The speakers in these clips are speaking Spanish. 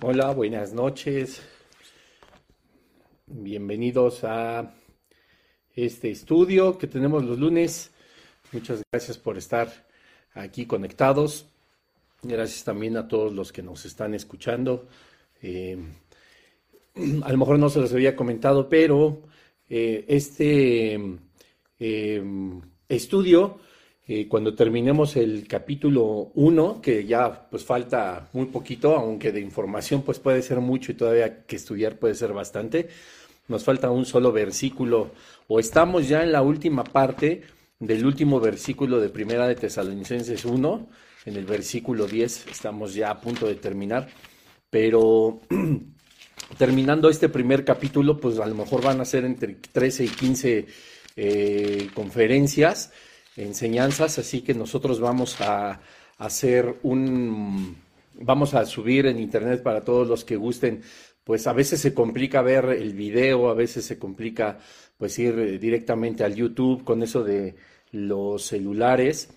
Hola, buenas noches. Bienvenidos a este estudio que tenemos los lunes. Muchas gracias por estar aquí conectados. Gracias también a todos los que nos están escuchando. Eh, a lo mejor no se los había comentado, pero eh, este eh, estudio eh, cuando terminemos el capítulo 1, que ya pues falta muy poquito, aunque de información pues puede ser mucho y todavía que estudiar puede ser bastante, nos falta un solo versículo, o estamos ya en la última parte del último versículo de Primera de Tesalonicenses 1, en el versículo 10, estamos ya a punto de terminar, pero terminando este primer capítulo, pues a lo mejor van a ser entre 13 y 15 eh, conferencias enseñanzas, así que nosotros vamos a hacer un, vamos a subir en internet para todos los que gusten, pues a veces se complica ver el video, a veces se complica pues ir directamente al YouTube con eso de los celulares,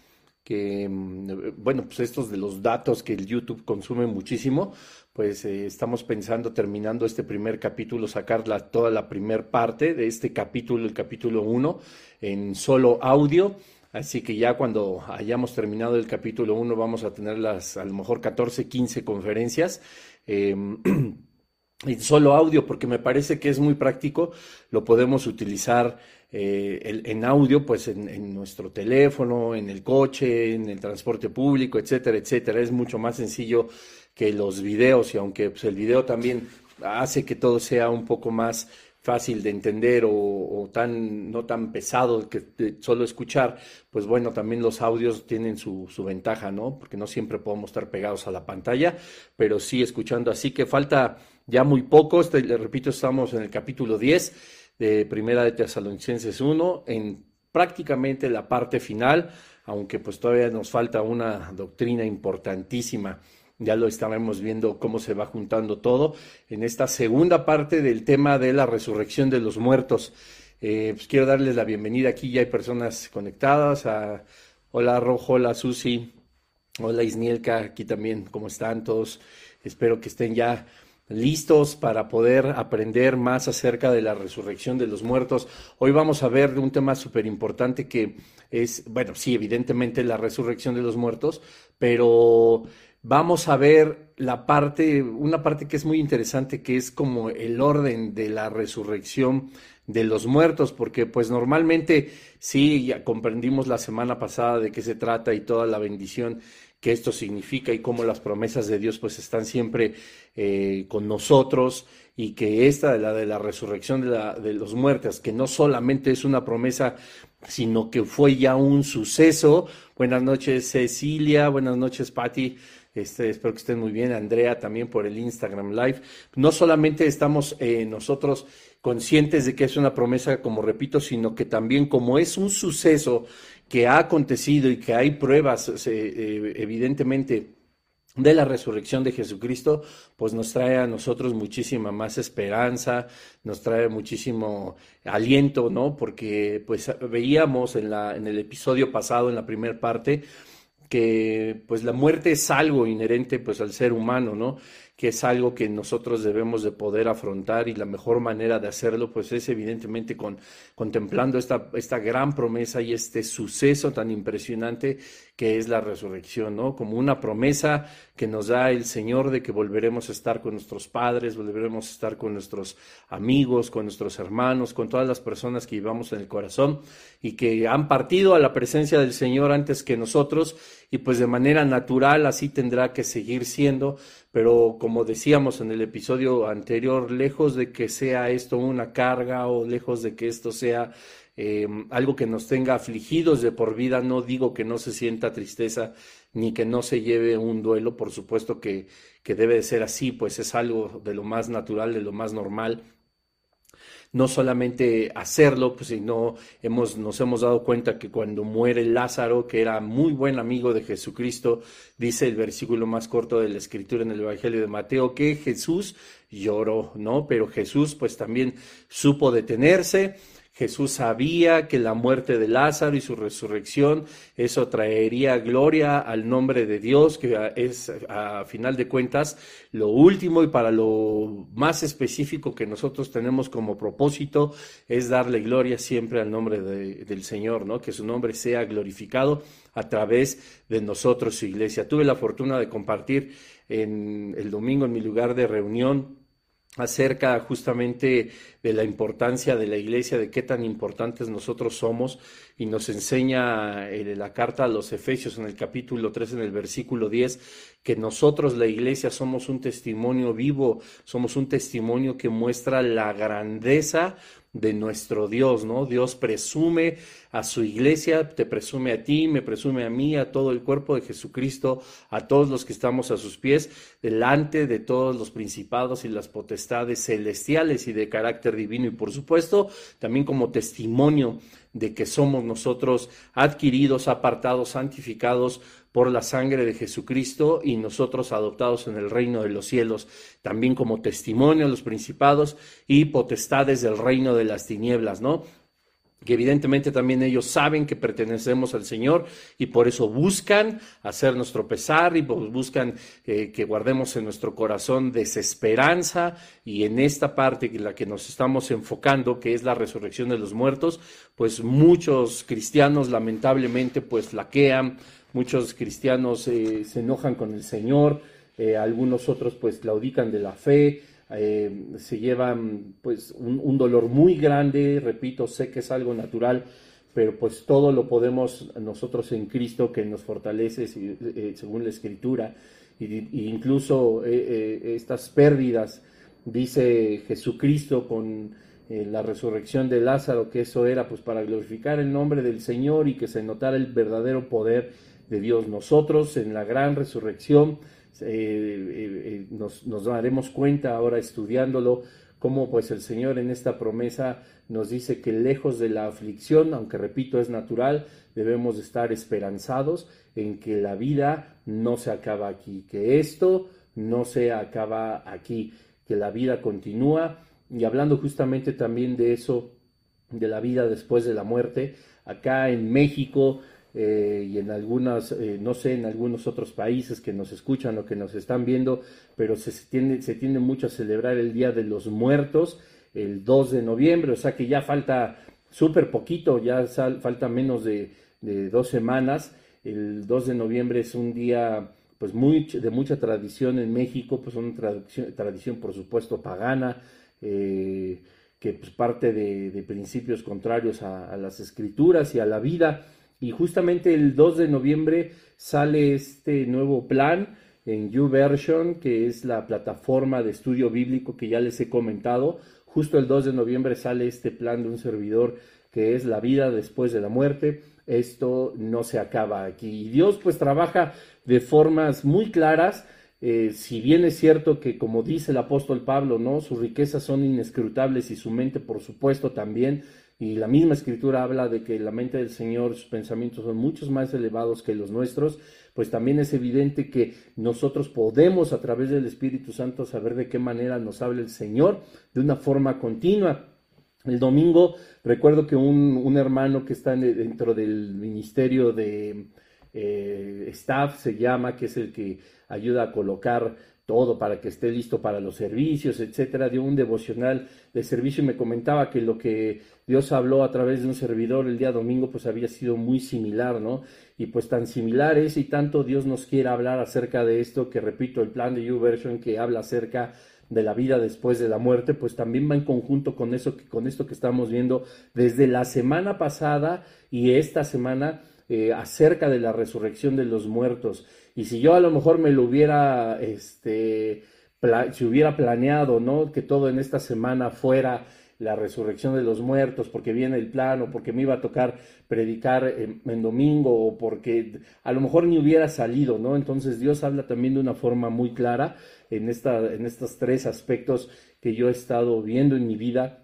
que bueno, pues estos de los datos que el YouTube consume muchísimo, pues eh, estamos pensando terminando este primer capítulo, sacar toda la primer parte de este capítulo, el capítulo 1, en solo audio Así que ya cuando hayamos terminado el capítulo 1 vamos a tener las a lo mejor 14, 15 conferencias. Eh, y solo audio, porque me parece que es muy práctico, lo podemos utilizar eh, en audio, pues en, en, nuestro teléfono, en el coche, en el transporte público, etcétera, etcétera. Es mucho más sencillo que los videos y aunque pues, el video también hace que todo sea un poco más fácil de entender o, tan no tan pesado que solo escuchar, pues bueno, también los audios tienen su, su, ventaja, ¿no? Porque no siempre podemos estar pegados a la pantalla, pero sí escuchando. Así que falta ya muy poco, este, le repito, estamos en el capítulo 10 de Primera de Tesalonicenses 1, en prácticamente la parte final, aunque pues todavía nos falta una doctrina importantísima ya lo estaremos viendo cómo se va juntando todo en esta segunda parte del tema de la resurrección de los muertos. Eh, pues quiero darles la bienvenida aquí, ya hay personas conectadas. A, hola Rojo, hola Susi, hola Isnielka, aquí también, ¿cómo están todos? Espero que estén ya listos para poder aprender más acerca de la resurrección de los muertos. Hoy vamos a ver un tema súper importante que es, bueno, sí, evidentemente la resurrección de los muertos, pero vamos a ver la parte, una parte que es muy interesante, que es como el orden de la resurrección de los muertos, porque pues normalmente sí, ya comprendimos la semana pasada de qué se trata y toda la bendición que esto significa y cómo las promesas de Dios pues están siempre eh, con nosotros y que esta de la de la resurrección de, la, de los muertos, que no solamente es una promesa, sino que fue ya un suceso. Buenas noches Cecilia, buenas noches Patti. Este, espero que estén muy bien. Andrea también por el Instagram Live. No solamente estamos eh, nosotros conscientes de que es una promesa, como repito, sino que también como es un suceso que ha acontecido y que hay pruebas, eh, evidentemente, de la resurrección de Jesucristo, pues nos trae a nosotros muchísima más esperanza, nos trae muchísimo aliento, ¿no? Porque pues veíamos en la en el episodio pasado en la primera parte que pues la muerte es algo inherente pues al ser humano, ¿no? Que es algo que nosotros debemos de poder afrontar y la mejor manera de hacerlo pues es evidentemente con contemplando esta esta gran promesa y este suceso tan impresionante que es la resurrección, ¿no? Como una promesa que nos da el Señor de que volveremos a estar con nuestros padres, volveremos a estar con nuestros amigos, con nuestros hermanos, con todas las personas que llevamos en el corazón y que han partido a la presencia del Señor antes que nosotros y pues de manera natural así tendrá que seguir siendo, pero como decíamos en el episodio anterior, lejos de que sea esto una carga o lejos de que esto sea eh, algo que nos tenga afligidos de por vida, no digo que no se sienta tristeza ni que no se lleve un duelo, por supuesto que, que debe de ser así, pues es algo de lo más natural, de lo más normal, no solamente hacerlo, pues sino hemos, nos hemos dado cuenta que cuando muere Lázaro, que era muy buen amigo de Jesucristo, dice el versículo más corto de la escritura en el Evangelio de Mateo, que Jesús lloró, ¿no? Pero Jesús pues también supo detenerse, Jesús sabía que la muerte de Lázaro y su resurrección, eso traería gloria al nombre de Dios, que es a final de cuentas lo último y para lo más específico que nosotros tenemos como propósito es darle gloria siempre al nombre del Señor, ¿no? Que su nombre sea glorificado a través de nosotros, su iglesia. Tuve la fortuna de compartir en el domingo en mi lugar de reunión acerca justamente de la importancia de la iglesia, de qué tan importantes nosotros somos, y nos enseña en eh, la carta a los Efesios en el capítulo 3, en el versículo 10, que nosotros, la iglesia, somos un testimonio vivo, somos un testimonio que muestra la grandeza de nuestro Dios, ¿no? Dios presume a su iglesia, te presume a ti, me presume a mí, a todo el cuerpo de Jesucristo, a todos los que estamos a sus pies, delante de todos los principados y las potestades celestiales y de carácter divino y por supuesto también como testimonio de que somos nosotros adquiridos, apartados, santificados por la sangre de Jesucristo y nosotros adoptados en el reino de los cielos, también como testimonio a los principados y potestades del reino de las tinieblas, ¿no? que evidentemente también ellos saben que pertenecemos al Señor y por eso buscan hacernos tropezar y pues buscan eh, que guardemos en nuestro corazón desesperanza y en esta parte en la que nos estamos enfocando, que es la resurrección de los muertos, pues muchos cristianos lamentablemente pues flaquean, muchos cristianos eh, se enojan con el Señor, eh, algunos otros pues claudican de la fe, eh, se llevan pues un, dolor muy grande, repito, sé que es algo natural, pero pues todo lo podemos nosotros en Cristo que nos fortalece según la Escritura, e incluso estas pérdidas, dice Jesucristo con la resurrección de Lázaro, que eso era pues para glorificar el nombre del Señor y que se notara el verdadero poder de Dios. Nosotros en la gran resurrección eh, eh, eh, nos, nos, daremos cuenta ahora estudiándolo cómo pues el Señor en esta promesa nos dice que lejos de la aflicción, aunque repito es natural, debemos estar esperanzados en que la vida no se acaba aquí, que esto no se acaba aquí, que la vida continúa. Y hablando justamente también de eso, de la vida después de la muerte, acá en México eh, y en algunas, eh, no sé, en algunos otros países que nos escuchan o que nos están viendo, pero se, tiende, se tiende mucho a celebrar el Día de los Muertos el 2 de noviembre, o sea que ya falta súper poquito, ya falta menos de, dos semanas. El 2 de noviembre es un día pues muy, de mucha tradición en México, pues una tradición, tradición por supuesto pagana, eh, que pues parte de, principios contrarios a, las escrituras y a la vida. Y justamente el 2 de noviembre sale este nuevo plan en YouVersion, que es la plataforma de estudio bíblico que ya les he comentado. Justo el 2 de noviembre sale este plan de un servidor que es la vida después de la muerte. Esto no se acaba aquí. Y Dios pues trabaja de formas muy claras. Eh, si bien es cierto que, como dice el apóstol Pablo, ¿no? sus riquezas son inescrutables y su mente, por supuesto, también, y la misma escritura habla de que la mente del Señor, sus pensamientos son muchos más elevados que los nuestros, pues también es evidente que nosotros podemos a través del Espíritu Santo saber de qué manera nos habla el Señor de una forma continua. El domingo recuerdo que un, hermano que está dentro del ministerio de eh, staff se llama, que es el que ayuda a colocar todo para que esté listo para los servicios, etcétera, dio un devocional de servicio y me comentaba que lo que Dios habló a través de un servidor el día domingo pues había sido muy similar, ¿no? Y pues tan similar es y tanto Dios nos quiere hablar acerca de esto que repito, el plan de YouVersion que habla acerca de la vida después de la muerte, pues también va en conjunto con eso con esto que estamos viendo desde la semana pasada y esta semana eh, acerca de la resurrección de los muertos. Y si yo a lo mejor me lo hubiera, este, si hubiera planeado, ¿no? Que todo en esta semana fuera la resurrección de los muertos, porque viene el plan, o porque me iba a tocar predicar en, en, domingo, o porque a lo mejor ni hubiera salido, ¿no? Entonces Dios habla también de una forma muy clara en, esta, en estos tres aspectos que yo he estado viendo en mi vida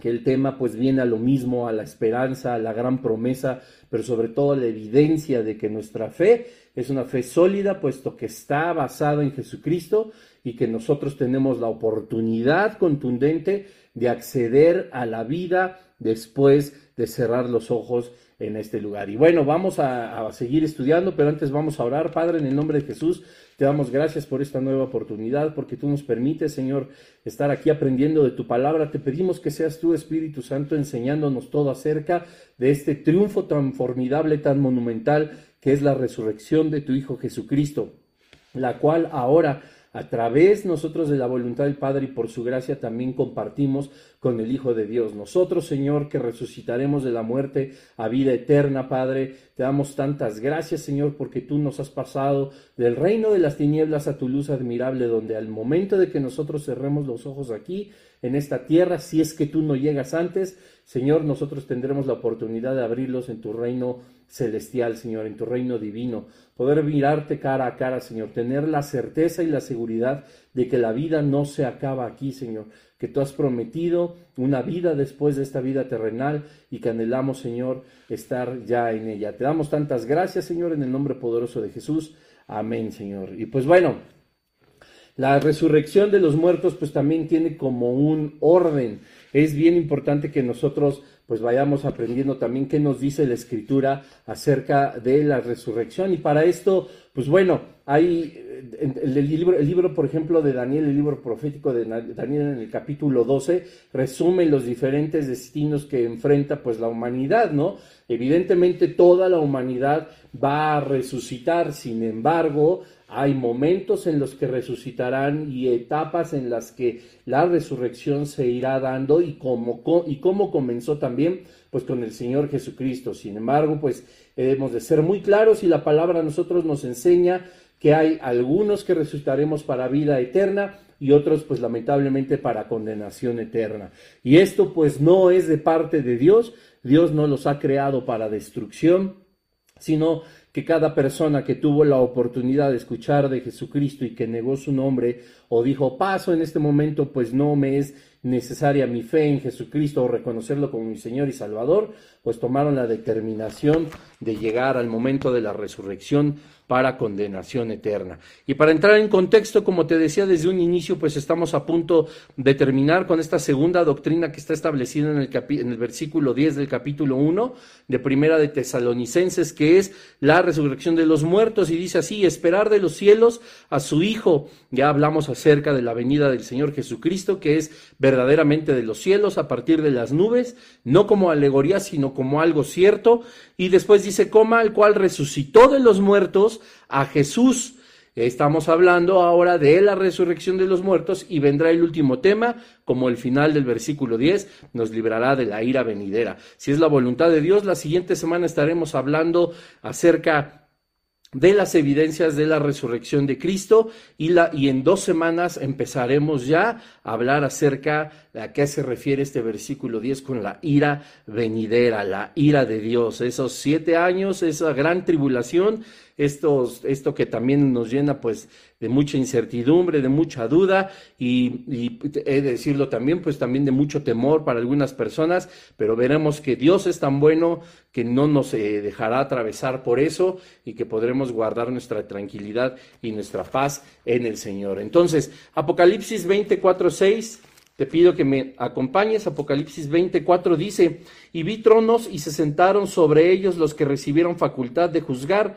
que el tema pues viene a lo mismo, a la esperanza, a la gran promesa, pero sobre todo a la evidencia de que nuestra fe es una fe sólida, puesto que está basada en Jesucristo y que nosotros tenemos la oportunidad contundente de acceder a la vida después de cerrar los ojos en este lugar. Y bueno, vamos a, seguir estudiando, pero antes vamos a orar. Padre, en el nombre de Jesús, te damos gracias por esta nueva oportunidad, porque tú nos permites, Señor, estar aquí aprendiendo de tu palabra. Te pedimos que seas tú, Espíritu Santo, enseñándonos todo acerca de este triunfo tan formidable, tan monumental, que es la resurrección de tu Hijo Jesucristo, la cual ahora a través nosotros de la voluntad del Padre y por su gracia también compartimos con el Hijo de Dios. Nosotros, Señor, que resucitaremos de la muerte a vida eterna, Padre, te damos tantas gracias, Señor, porque tú nos has pasado del reino de las tinieblas a tu luz admirable, donde al momento de que nosotros cerremos los ojos aquí, en esta tierra, si es que tú no llegas antes, Señor, nosotros tendremos la oportunidad de abrirlos en tu reino celestial, Señor, en tu reino divino, poder mirarte cara a cara, Señor, tener la certeza y la seguridad de que la vida no se acaba aquí, Señor, que tú has prometido una vida después de esta vida terrenal y que anhelamos, Señor, estar ya en ella. Te damos tantas gracias, Señor, en el nombre poderoso de Jesús. Amén, Señor. Y pues bueno, la resurrección de los muertos pues también tiene como un orden. Es bien importante que nosotros pues vayamos aprendiendo también qué nos dice la escritura acerca de la resurrección. Y para esto, pues bueno, hay el, libro, el libro, por ejemplo, de Daniel, el libro profético de Daniel en el capítulo 12, resume los diferentes destinos que enfrenta pues la humanidad, ¿no? Evidentemente toda la humanidad va a resucitar, sin embargo, hay momentos en los que resucitarán y etapas en las que la resurrección se irá dando y cómo, y cómo comenzó también pues con el Señor Jesucristo. Sin embargo, pues debemos de ser muy claros y la palabra a nosotros nos enseña que hay algunos que resucitaremos para vida eterna y otros pues lamentablemente para condenación eterna. Y esto pues no es de parte de Dios, Dios no los ha creado para destrucción, sino que cada persona que tuvo la oportunidad de escuchar de Jesucristo y que negó su nombre o dijo, paso en este momento, pues no me es necesaria mi fe en Jesucristo o reconocerlo como mi Señor y Salvador, pues tomaron la determinación de llegar al momento de la resurrección para condenación eterna. Y para entrar en contexto, como te decía desde un inicio, pues estamos a punto de terminar con esta segunda doctrina que está establecida en el, en el versículo 10 del capítulo 1 de Primera de Tesalonicenses, que es la resurrección de los muertos. Y dice así, esperar de los cielos a su Hijo. Ya hablamos acerca de la venida del Señor Jesucristo, que es verdaderamente de los cielos, a partir de las nubes, no como alegoría, sino como algo cierto. Y después dice, coma, el cual resucitó de los muertos a Jesús. Estamos hablando ahora de la resurrección de los muertos y vendrá el último tema, como el final del versículo 10, nos librará de la ira venidera. Si es la voluntad de Dios, la siguiente semana estaremos hablando acerca de las evidencias de la resurrección de Cristo y, la, y en dos semanas empezaremos ya a hablar acerca de a qué se refiere este versículo 10 con la ira venidera, la ira de Dios, esos siete años, esa gran tribulación esto que también nos llena pues de mucha incertidumbre, de mucha duda y, he de decirlo también, pues también de mucho temor para algunas personas, pero veremos que Dios es tan bueno que no nos eh, dejará atravesar por eso y que podremos guardar nuestra tranquilidad y nuestra paz en el Señor. Entonces, Apocalipsis 24, 6. Te pido que me acompañes. Apocalipsis 24 dice, y vi tronos y se sentaron sobre ellos los que recibieron facultad de juzgar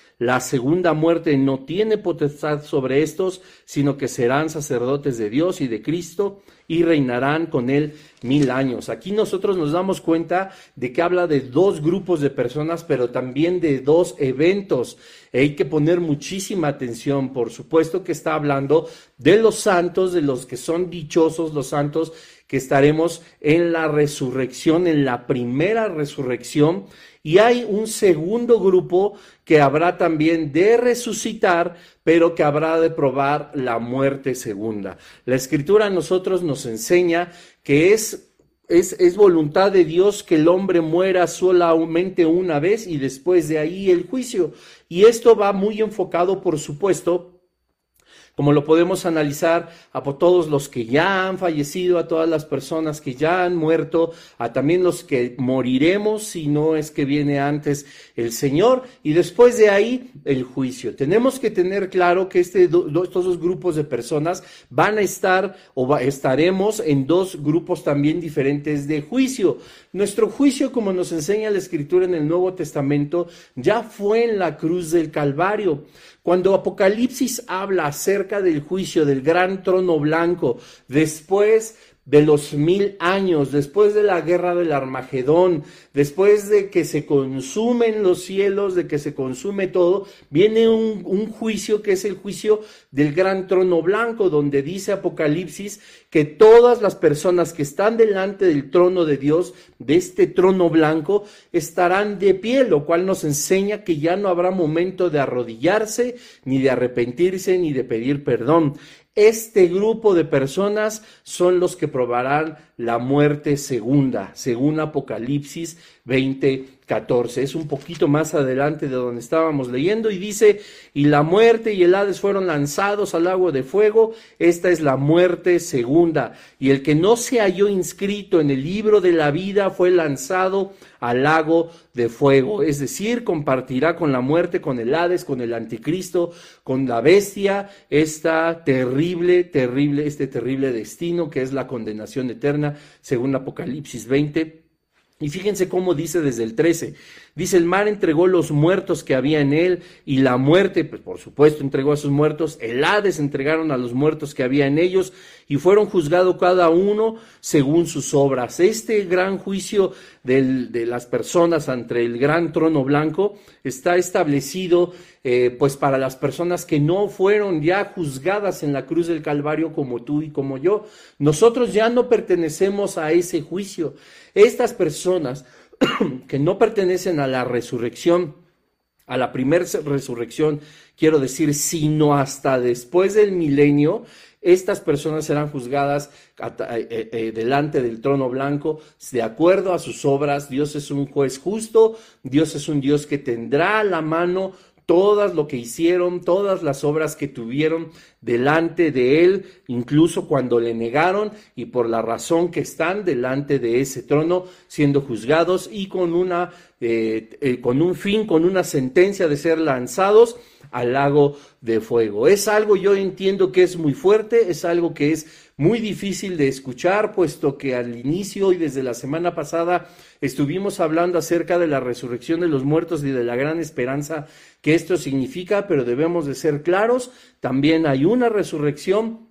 La segunda muerte no tiene potestad sobre estos, sino que serán sacerdotes de Dios y de Cristo y reinarán con él mil años. Aquí nosotros nos damos cuenta de que habla de dos grupos de personas, pero también de dos eventos. Hay que poner muchísima atención. Por supuesto que está hablando de los santos, de los que son dichosos, los santos que estaremos en la resurrección, en la primera resurrección y hay un segundo grupo que habrá también de resucitar, pero que habrá de probar la muerte segunda. La escritura a nosotros nos enseña que es es, es voluntad de Dios que el hombre muera solamente una vez y después de ahí el juicio. Y esto va muy enfocado, por supuesto, como lo podemos analizar a todos los que ya han fallecido, a todas las personas que ya han muerto, a también los que moriremos si no es que viene antes el Señor y después de ahí el juicio. Tenemos que tener claro que este, estos dos grupos de personas van a estar o estaremos en dos grupos también diferentes de juicio. Nuestro juicio, como nos enseña la Escritura en el Nuevo Testamento, ya fue en la cruz del Calvario. Cuando Apocalipsis habla acerca del juicio del gran trono blanco, después de los mil años, después de la guerra del Armagedón, después de que se consumen los cielos, de que se consume todo, viene un, juicio que es el juicio del gran trono blanco, donde dice Apocalipsis que todas las personas que están delante del trono de Dios, de este trono blanco, estarán de pie, lo cual nos enseña que ya no habrá momento de arrodillarse, ni de arrepentirse, ni de pedir perdón. Este grupo de personas son los que probarán la muerte segunda, según Apocalipsis 20, 14. Es un poquito más adelante de donde estábamos leyendo y dice, y la muerte y el Hades fueron lanzados al agua de fuego. Esta es la muerte segunda. Y el que no se halló inscrito en el libro de la vida fue lanzado al lago de fuego. Es decir, compartirá con la muerte, con el Hades, con el anticristo, con la bestia, esta terrible, terrible, este terrible destino que es la condenación eterna, según Apocalipsis 20 y fíjense cómo dice desde el 13. Dice, el mar entregó los muertos que había en él y la muerte, pues por supuesto, entregó a sus muertos. El Hades entregaron a los muertos que había en ellos y fueron juzgados cada uno según sus obras. Este gran juicio de las personas ante el gran trono blanco está establecido eh, pues para las personas que no fueron ya juzgadas en la cruz del Calvario como tú y como yo. Nosotros ya no pertenecemos a ese juicio. Estas personas que no pertenecen a la resurrección, a la primera resurrección, quiero decir, sino hasta después del milenio, estas personas serán juzgadas eh, eh, delante del trono blanco de acuerdo a sus obras. Dios es un juez justo, Dios es un Dios que tendrá la mano todas lo que hicieron, todas las obras que tuvieron delante de él, incluso cuando le negaron y por la razón que están delante de ese trono siendo juzgados y con una eh, eh, con un fin, con una sentencia de ser lanzados al lago de fuego. Es algo yo entiendo que es muy fuerte, es algo que es muy difícil de escuchar, puesto que al inicio y desde la semana pasada estuvimos hablando acerca de la resurrección de los muertos y de la gran esperanza que esto significa, pero debemos de ser claros, también hay una resurrección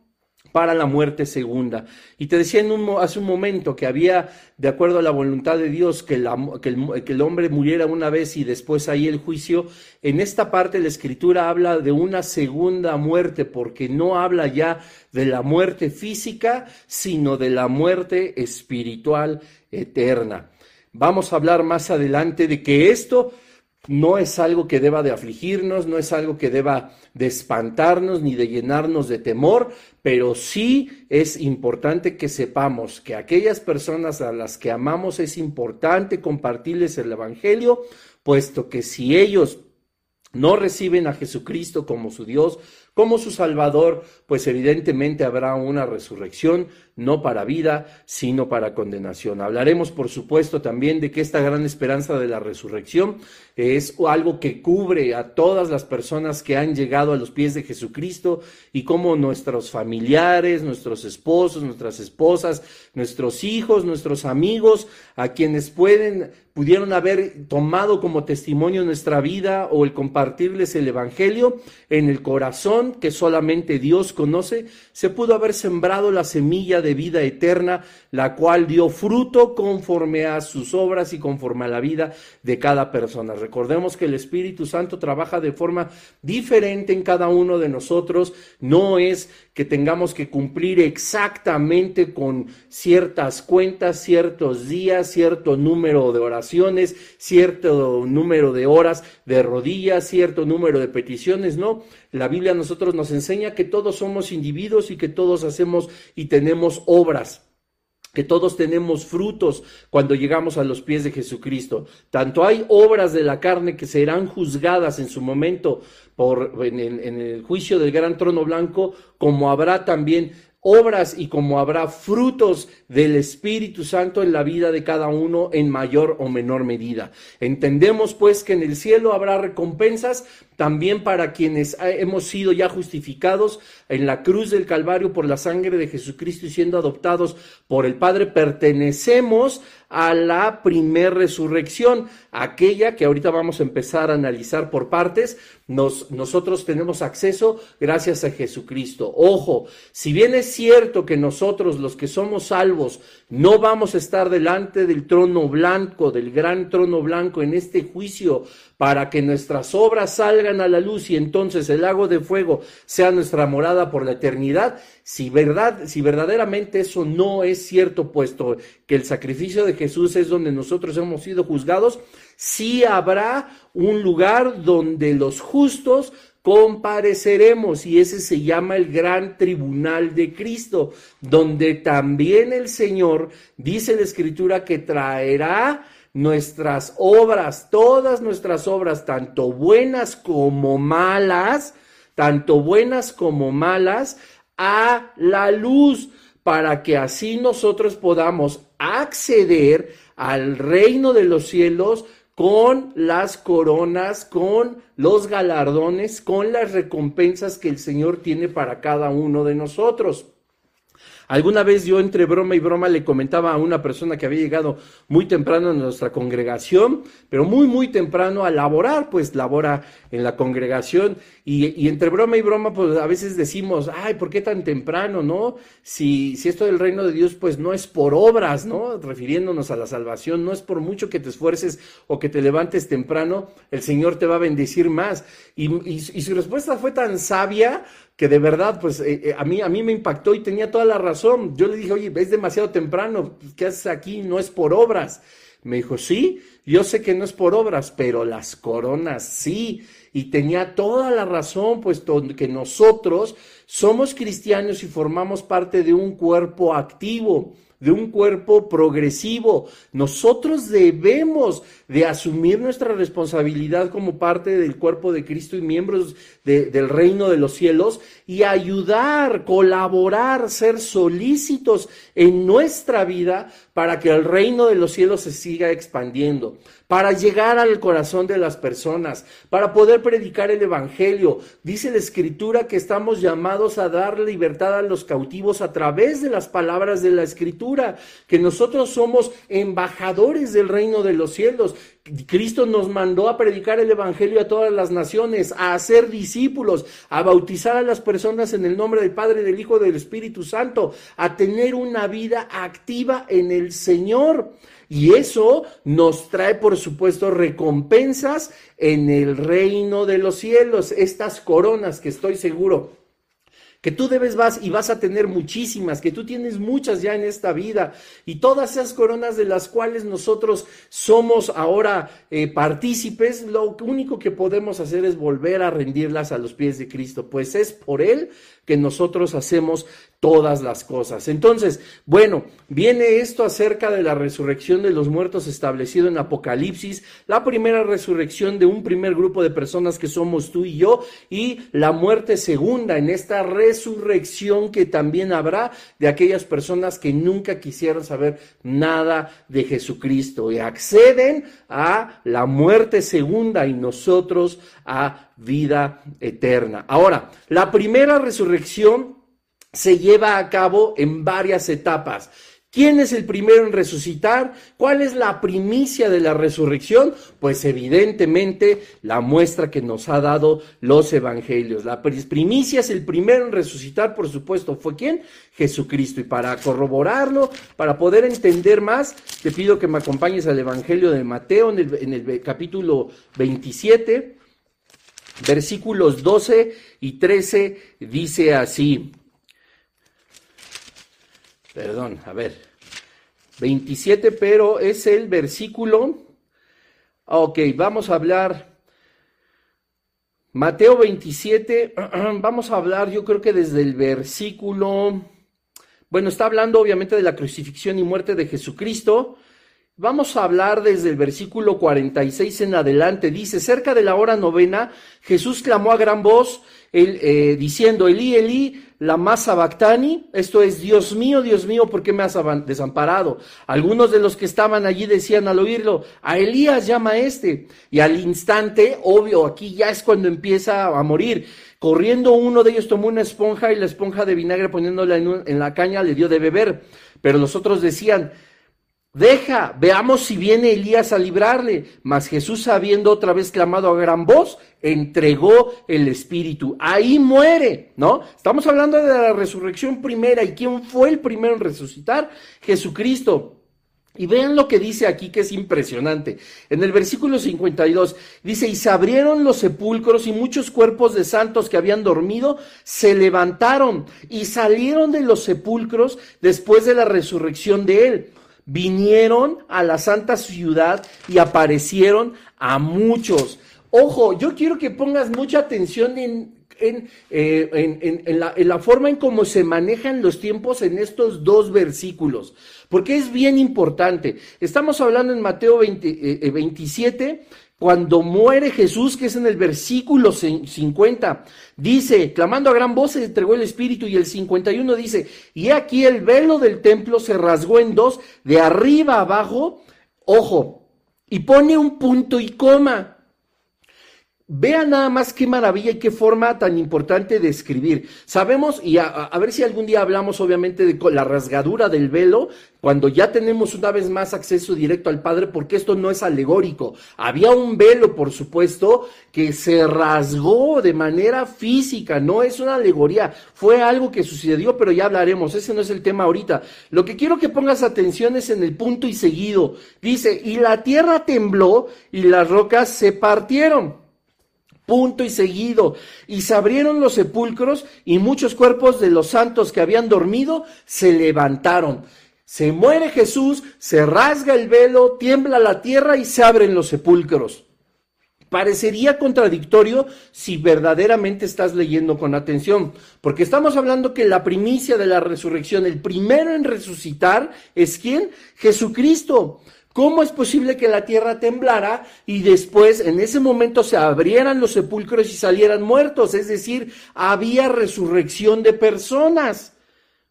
para la muerte segunda. Y te decía en hace un momento que había, de acuerdo a la voluntad de Dios, que, que, el, que, el, hombre muriera una vez y después ahí el juicio. En esta parte la escritura habla de una segunda muerte, porque no habla ya de la muerte física, sino de la muerte espiritual eterna. Vamos a hablar más adelante de que esto no es algo que deba de afligirnos, no es algo que deba de espantarnos ni de llenarnos de temor, pero sí es importante que sepamos que aquellas personas a las que amamos es importante compartirles el Evangelio, puesto que si ellos no reciben a Jesucristo como su Dios, como su Salvador, pues evidentemente habrá una resurrección, no para vida, sino para condenación. Hablaremos, por supuesto, también de que esta gran esperanza de la resurrección es algo que cubre a todas las personas que han llegado a los pies de Jesucristo y como nuestros familiares, nuestros esposos, nuestras esposas, nuestros hijos, nuestros amigos, a quienes pueden pudieron haber tomado como testimonio nuestra vida o el compartirles el evangelio en el corazón que solamente Dios conoce, se pudo haber sembrado la semilla de vida eterna, la cual dio fruto conforme a sus obras y conforme a la vida de cada persona. Recordemos que el Espíritu Santo trabaja de forma diferente en cada uno de nosotros, no es que tengamos que cumplir exactamente con ciertas cuentas, ciertos días, cierto número de oraciones, cierto número de horas de rodillas, cierto número de peticiones, no. La Biblia a nosotros nos enseña que todos somos individuos y que todos hacemos y tenemos obras. Que todos tenemos frutos cuando llegamos a los pies de Jesucristo. Tanto hay obras de la carne que serán juzgadas en su momento por, en, en el juicio del gran trono blanco, como habrá también obras y como habrá frutos del Espíritu Santo en la vida de cada uno en mayor o menor medida. Entendemos pues que en el cielo habrá recompensas también para quienes hemos sido ya justificados en la cruz del Calvario por la sangre de Jesucristo y siendo adoptados por el Padre, pertenecemos a la primer resurrección, aquella que ahorita vamos a empezar a analizar por partes, nos, nosotros tenemos acceso gracias a Jesucristo. Ojo, si bien es cierto que nosotros los que somos salvos no vamos a estar delante del trono blanco, del gran trono blanco en este juicio, para que nuestras obras salgan a la luz y entonces el lago de fuego sea nuestra morada por la eternidad, si verdad, si verdaderamente eso no es cierto, puesto que el sacrificio de Jesús es donde nosotros hemos sido juzgados, sí habrá un lugar donde los justos compareceremos y ese se llama el gran tribunal de Cristo, donde también el Señor dice la escritura que traerá nuestras obras, todas nuestras obras, tanto buenas como malas, tanto buenas como malas, a la luz, para que así nosotros podamos acceder al reino de los cielos con las coronas, con los galardones, con las recompensas que el Señor tiene para cada uno de nosotros. Alguna vez yo entre broma y broma le comentaba a una persona que había llegado muy temprano en nuestra congregación, pero muy, muy temprano a laborar, pues labora en la congregación y, entre broma y broma, pues a veces decimos, ay, ¿por qué tan temprano, no? Si, si esto del reino de Dios, pues no es por obras, ¿no? Refiriéndonos a la salvación, no es por mucho que te esfuerces o que te levantes temprano, el Señor te va a bendecir más. Y, y su respuesta fue tan sabia que de verdad, pues eh, eh, a, mí, a mí me impactó y tenía toda la razón. Yo le dije, oye, es demasiado temprano, ¿qué haces aquí? No es por obras. Me dijo, sí, yo sé que no es por obras, pero las coronas sí. Y tenía toda la razón, puesto que nosotros somos cristianos y formamos parte de un cuerpo activo de un cuerpo progresivo. Nosotros debemos de asumir nuestra responsabilidad como parte del cuerpo de Cristo y miembros del reino de los cielos y ayudar, colaborar, ser solícitos en nuestra vida para que el reino de los cielos se siga expandiendo para llegar al corazón de las personas, para poder predicar el Evangelio. Dice la Escritura que estamos llamados a dar libertad a los cautivos a través de las palabras de la Escritura, que nosotros somos embajadores del reino de los cielos. Cristo nos mandó a predicar el Evangelio a todas las naciones, a hacer discípulos, a bautizar a las personas en el nombre del Padre, del Hijo, del Espíritu Santo, a tener una vida activa en el Señor. Y eso nos trae, por supuesto, recompensas en el reino de los cielos, estas coronas que estoy seguro que tú debes vas y vas a tener muchísimas, que tú tienes muchas ya en esta vida y todas esas coronas de las cuales nosotros somos ahora eh, partícipes, lo único que podemos hacer es volver a rendirlas a los pies de Cristo, pues es por Él que nosotros hacemos todas las cosas. Entonces, bueno, viene esto acerca de la resurrección de los muertos establecido en Apocalipsis, la primera resurrección de un primer grupo de personas que somos tú y yo, y la muerte segunda en esta resurrección que también habrá de aquellas personas que nunca quisieron saber nada de Jesucristo y acceden a la muerte segunda y nosotros a vida eterna. Ahora, la primera resurrección se lleva a cabo en varias etapas. ¿Quién es el primero en resucitar? ¿Cuál es la primicia de la resurrección? Pues evidentemente la muestra que nos ha dado los evangelios. La primicia es el primero en resucitar, por supuesto, ¿fue quién? Jesucristo. Y para corroborarlo, para poder entender más, te pido que me acompañes al Evangelio de Mateo en el, en el capítulo 27, versículos 12 y 13, dice así. Perdón, a ver. 27, pero es el versículo. Ok, vamos a hablar. Mateo 27, vamos a hablar yo creo que desde el versículo Bueno, está hablando obviamente de la crucifixión y muerte de Jesucristo. Vamos a hablar desde el versículo 46 en adelante. Dice, cerca de la hora novena, Jesús clamó a gran voz, eh, diciendo, Elí, Elí, la masa bactani, esto es, Dios mío, Dios mío, ¿por qué me has desamparado? Algunos de los que estaban allí decían al oírlo, a Elías llama este. Y al instante, obvio, aquí ya es cuando empieza a morir. Corriendo uno de ellos tomó una esponja y la esponja de vinagre poniéndola en, en la caña le dio de beber. Pero los otros decían, Deja, veamos si viene Elías a librarle. Mas Jesús, habiendo otra vez clamado a gran voz, entregó el Espíritu. Ahí muere, ¿no? Estamos hablando de la resurrección primera. ¿Y quién fue el primero en resucitar? Jesucristo. Y vean lo que dice aquí, que es impresionante. En el versículo 52 dice, y se abrieron los sepulcros y muchos cuerpos de santos que habían dormido se levantaron y salieron de los sepulcros después de la resurrección de él vinieron a la santa ciudad y aparecieron a muchos. Ojo, yo quiero que pongas mucha atención en, en, eh, la, la, forma en cómo se manejan los tiempos en estos dos versículos, porque es bien importante. Estamos hablando en Mateo 20, 27 cuando muere Jesús, que es en el versículo 50, dice, clamando a gran voz se entregó el Espíritu y el 51 dice, y aquí el velo del templo se rasgó en dos, de arriba abajo, ojo, y pone un punto y coma. Vean nada más qué maravilla y qué forma tan importante de escribir. Sabemos, y a, ver si algún día hablamos obviamente de la rasgadura del velo, cuando ya tenemos una vez más acceso directo al Padre, porque esto no es alegórico. Había un velo, por supuesto, que se rasgó de manera física, no es una alegoría, fue algo que sucedió, pero ya hablaremos, ese no es el tema ahorita. Lo que quiero que pongas atención es en el punto y seguido. Dice, y la tierra tembló y las rocas se partieron punto y seguido. Y se abrieron los sepulcros y muchos cuerpos de los santos que habían dormido se levantaron. Se muere Jesús, se rasga el velo, tiembla la tierra y se abren los sepulcros. Parecería contradictorio si verdaderamente estás leyendo con atención, porque estamos hablando que la primicia de la resurrección, el primero en resucitar, es quién? Jesucristo. ¿Cómo es posible que la tierra temblara y después en ese momento se abrieran los sepulcros y salieran muertos? Es decir, había resurrección de personas.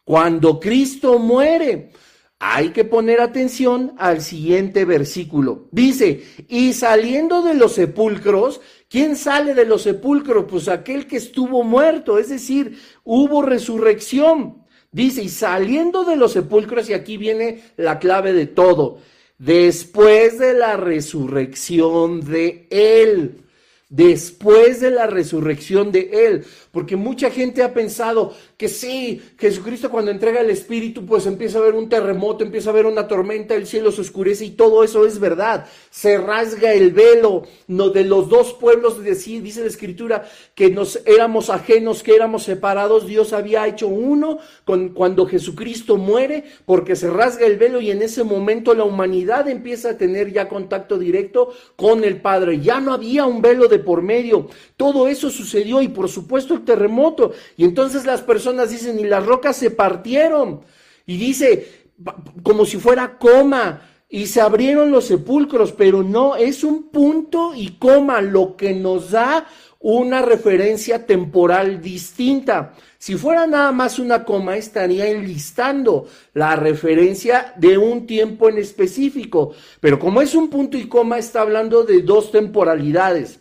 Cuando Cristo muere, hay que poner atención al siguiente versículo. Dice, y saliendo de los sepulcros, ¿quién sale de los sepulcros? Pues aquel que estuvo muerto, es decir, hubo resurrección. Dice, y saliendo de los sepulcros, y aquí viene la clave de todo, después de la resurrección de Él. Después de la resurrección de Él. Porque mucha gente ha pensado que sí, Jesucristo cuando entrega el Espíritu, pues empieza a haber un terremoto, empieza a haber una tormenta, el cielo se oscurece y todo eso es verdad. Se rasga el velo no, de los dos pueblos, dice, dice la Escritura, que nos éramos ajenos, que éramos separados. Dios había hecho uno con, cuando Jesucristo muere, porque se rasga el velo y en ese momento la humanidad empieza a tener ya contacto directo con el Padre. Ya no había un velo de por medio. Todo eso sucedió y por supuesto terremoto. Y entonces las personas dicen, y las rocas se partieron. Y dice, como si fuera coma. Y se abrieron los sepulcros, pero no, es un punto y coma lo que nos da una referencia temporal distinta. Si fuera nada más una coma, estaría enlistando la referencia de un tiempo en específico. Pero como es un punto y coma, está hablando de dos temporalidades.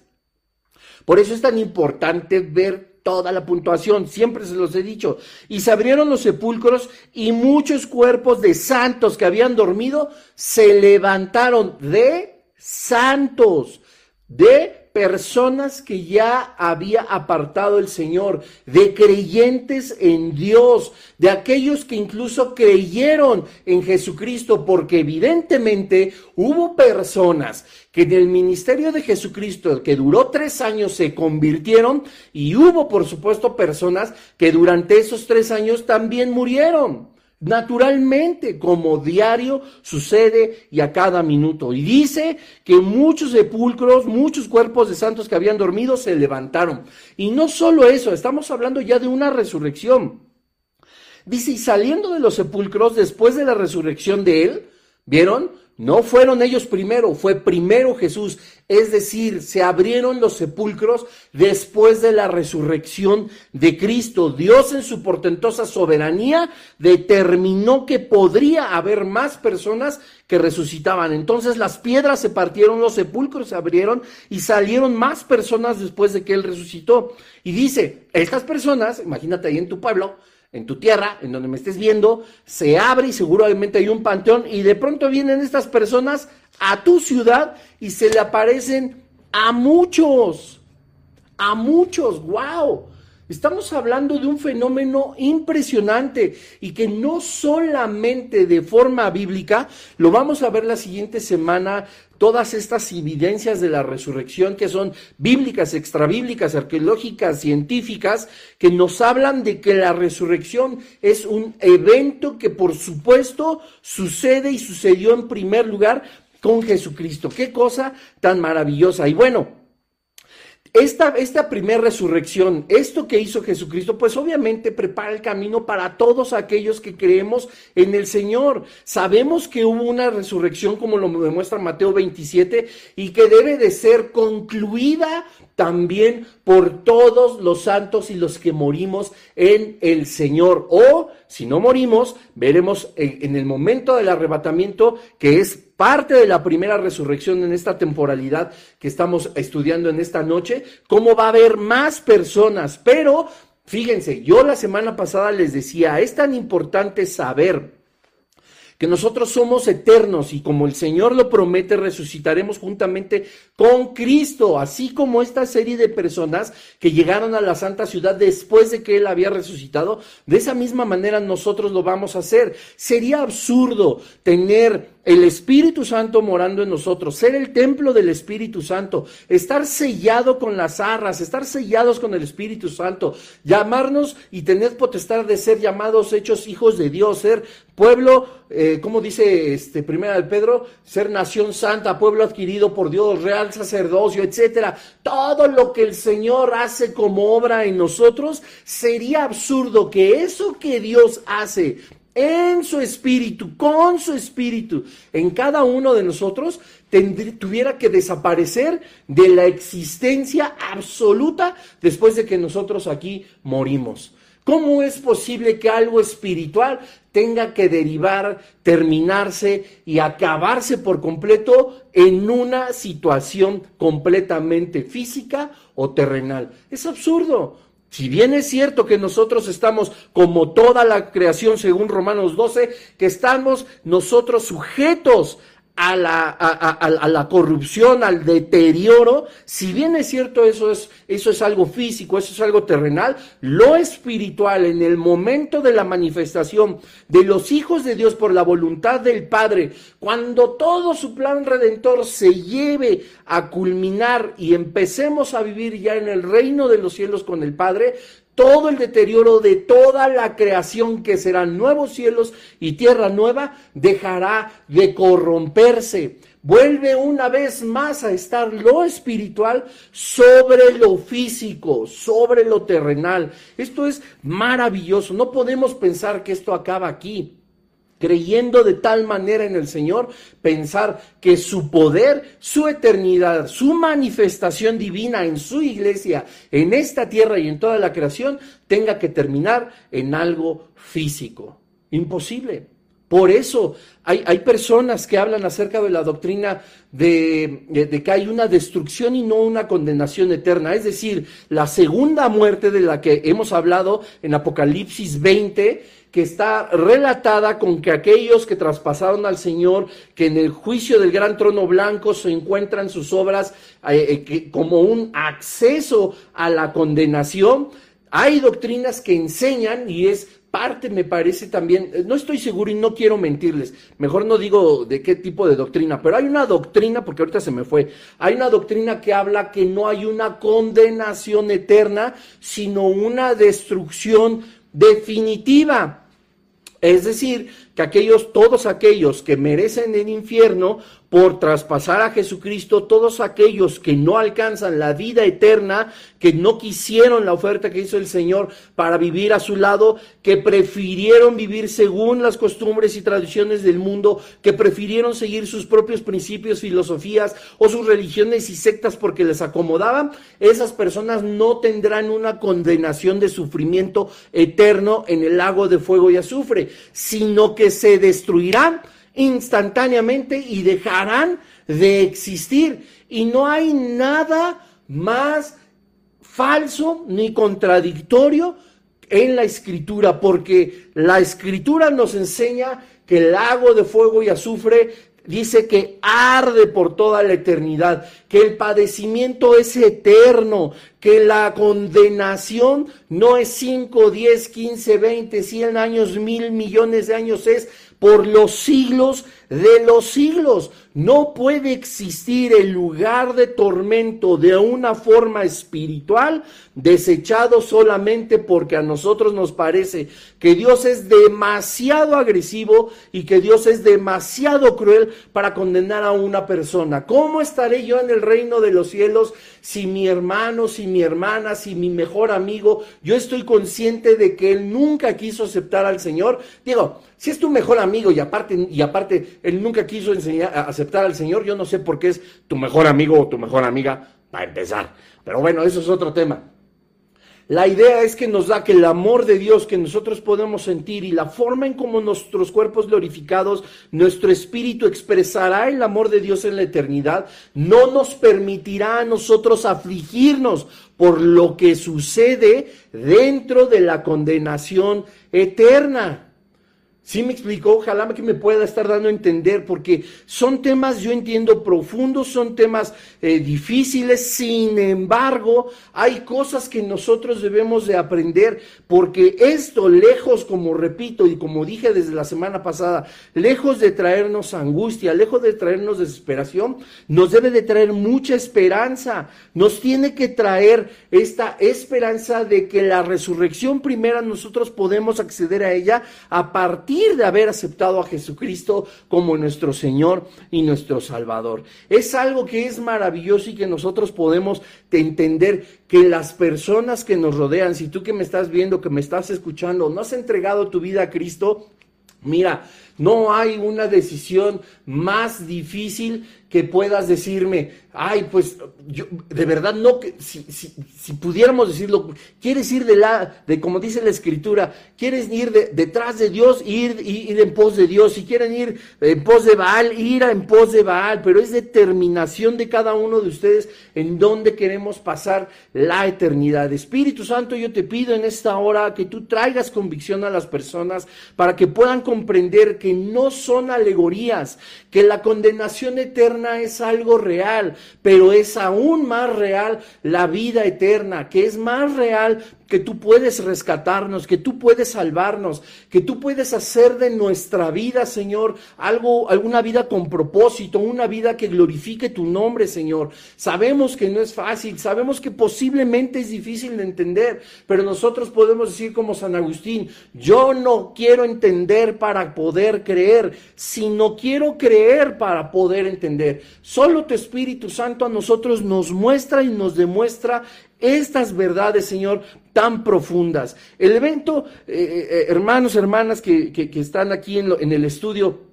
Por eso es tan importante ver toda la puntuación, siempre se los he dicho. Y se abrieron los sepulcros y muchos cuerpos de santos que habían dormido se levantaron de santos, de personas que ya había apartado el Señor, de creyentes en Dios, de aquellos que incluso creyeron en Jesucristo, porque evidentemente hubo personas que en el ministerio de Jesucristo, que duró tres años, se convirtieron y hubo, por supuesto, personas que durante esos tres años también murieron. Naturalmente, como diario sucede y a cada minuto. Y dice que muchos sepulcros, muchos cuerpos de santos que habían dormido se levantaron. Y no solo eso, estamos hablando ya de una resurrección. Dice, y saliendo de los sepulcros después de la resurrección de él, ¿vieron? No fueron ellos primero, fue primero Jesús. Es decir, se abrieron los sepulcros después de la resurrección de Cristo. Dios en su portentosa soberanía determinó que podría haber más personas que resucitaban. Entonces las piedras se partieron, los sepulcros se abrieron y salieron más personas después de que Él resucitó. Y dice, estas personas, imagínate ahí en tu pueblo, en tu tierra, en donde me estés viendo, se abre y seguramente hay un panteón y de pronto vienen estas personas a tu ciudad y se le aparecen a muchos, a muchos, wow. Estamos hablando de un fenómeno impresionante y que no solamente de forma bíblica, lo vamos a ver la siguiente semana, todas estas evidencias de la resurrección que son bíblicas, extrabíblicas, arqueológicas, científicas, que nos hablan de que la resurrección es un evento que por supuesto sucede y sucedió en primer lugar con Jesucristo. Qué cosa tan maravillosa. Y bueno, esta, esta primera resurrección, esto que hizo Jesucristo, pues obviamente prepara el camino para todos aquellos que creemos en el Señor. Sabemos que hubo una resurrección, como lo demuestra Mateo 27, y que debe de ser concluida también por todos los santos y los que morimos en el Señor. O, si no morimos, veremos en, el momento del arrebatamiento, que es parte de la primera resurrección en esta temporalidad que estamos estudiando en esta noche, cómo va a haber más personas. Pero, fíjense, yo la semana pasada les decía, es tan importante saber que nosotros somos eternos y como el Señor lo promete, resucitaremos juntamente con Cristo, así como esta serie de personas que llegaron a la santa ciudad después de que Él había resucitado, de esa misma manera nosotros lo vamos a hacer. Sería absurdo tener el Espíritu Santo morando en nosotros, ser el templo del Espíritu Santo, estar sellado con las arras, estar sellados con el Espíritu Santo, llamarnos y tener potestad de ser llamados, hechos hijos de Dios, ser pueblo, eh, como dice este primera de Pedro, ser nación santa, pueblo adquirido por Dios, real sacerdocio, etcétera. Todo lo que el Señor hace como obra en nosotros, sería absurdo que eso que Dios hace en su espíritu, con su espíritu, en cada uno de nosotros, tuviera que desaparecer de la existencia absoluta después de que nosotros aquí morimos. ¿Cómo es posible que algo espiritual tenga que derivar, terminarse y acabarse por completo en una situación completamente física o terrenal? Es absurdo. Si bien es cierto que nosotros estamos como toda la creación, según Romanos 12, que estamos nosotros sujetos a la, a, la, corrupción, al deterioro, si bien es cierto eso es, eso es algo físico, eso es algo terrenal, lo espiritual en el momento de la manifestación de los hijos de Dios por la voluntad del Padre, cuando todo su plan redentor se lleve a culminar y empecemos a vivir ya en el reino de los cielos con el Padre, todo el deterioro de toda la creación que serán nuevos cielos y tierra nueva dejará de corromperse. Vuelve una vez más a estar lo espiritual sobre lo físico, sobre lo terrenal. Esto es maravilloso. No podemos pensar que esto acaba aquí creyendo de tal manera en el Señor, pensar que su poder, su eternidad, su manifestación divina en su iglesia, en esta tierra y en toda la creación, tenga que terminar en algo físico. Imposible. Por eso hay, hay personas que hablan acerca de la doctrina de, de, que hay una destrucción y no una condenación eterna. Es decir, la segunda muerte de la que hemos hablado en Apocalipsis 20, que está relatada con que aquellos que traspasaron al Señor, que en el juicio del gran trono blanco se encuentran sus obras eh, eh, como un acceso a la condenación, hay doctrinas que enseñan y es parte, me parece también, no estoy seguro y no quiero mentirles, mejor no digo de qué tipo de doctrina, pero hay una doctrina, porque ahorita se me fue, hay una doctrina que habla que no hay una condenación eterna, sino una destrucción definitiva. Es decir, que aquellos, todos aquellos que merecen el infierno por traspasar a Jesucristo, todos aquellos que no alcanzan la vida eterna, que no quisieron la oferta que hizo el Señor para vivir a su lado, que prefirieron vivir según las costumbres y tradiciones del mundo, que prefirieron seguir sus propios principios, filosofías o sus religiones y sectas porque les acomodaban, esas personas no tendrán una condenación de sufrimiento eterno en el lago de fuego y azufre, sino que se destruirán instantáneamente y dejarán de existir. Y no hay nada más falso ni contradictorio en la escritura, porque la escritura nos enseña que el lago de fuego y azufre dice que arde por toda la eternidad, que el padecimiento es eterno, que la condenación no es 5, 10, 15, 20, 100 años, mil millones de años, es por los siglos de los siglos. No puede existir el lugar de tormento de una forma espiritual desechado solamente porque a nosotros nos parece que Dios es demasiado agresivo y que Dios es demasiado cruel para condenar a una persona. ¿Cómo estaré yo en el reino de los cielos si mi hermano, si mi hermana, si mi mejor amigo, yo estoy consciente de que él nunca quiso aceptar al Señor? Digo, si es tu mejor amigo y aparte, y aparte él nunca quiso enseñar, aceptar al Señor, yo no sé por qué es tu mejor amigo o tu mejor amiga para empezar. Pero bueno, eso es otro tema. La idea es que nos da que el amor de Dios que nosotros podemos sentir y la forma en como nuestros cuerpos glorificados, nuestro espíritu expresará el amor de Dios en la eternidad, no nos permitirá a nosotros afligirnos por lo que sucede dentro de la condenación eterna. ¿Sí me explicó? Ojalá que me pueda estar dando a entender, porque son temas, yo entiendo, profundos, son temas eh, difíciles, sin embargo, hay cosas que nosotros debemos de aprender, porque esto, lejos, como repito y como dije desde la semana pasada, lejos de traernos angustia, lejos de traernos desesperación, nos debe de traer mucha esperanza, nos tiene que traer esta esperanza de que la resurrección primera nosotros podemos acceder a ella a partir de haber aceptado a Jesucristo como nuestro Señor y nuestro Salvador. Es algo que es maravilloso y que nosotros podemos entender que las personas que nos rodean, si tú que me estás viendo, que me estás escuchando, no has entregado tu vida a Cristo, mira, no hay una decisión más difícil que puedas decirme, ay, pues yo de verdad no, si, si, si pudiéramos decirlo, quieres ir de la, de como dice la escritura, quieres ir detrás de Dios, ir, ir en pos de Dios, si quieren ir en pos de Baal, ir en pos de Baal, pero es determinación de cada uno de ustedes en dónde queremos pasar la eternidad. Espíritu Santo, yo te pido en esta hora que tú traigas convicción a las personas para que puedan comprender que no son alegorías, que la condenación eterna es algo real, pero es aún más real la vida eterna, que es más real que tú puedes rescatarnos, que tú puedes salvarnos, que tú puedes hacer de nuestra vida, Señor, algo, alguna vida con propósito, una vida que glorifique tu nombre, Señor. Sabemos que no es fácil, sabemos que posiblemente es difícil de entender, pero nosotros podemos decir como San Agustín, yo no quiero entender para poder creer, sino quiero creer para poder entender. Solo tu Espíritu Santo a nosotros nos muestra y nos demuestra estas verdades, Señor, tan profundas. El evento, eh, eh, hermanos, hermanas que, están aquí en, en el estudio,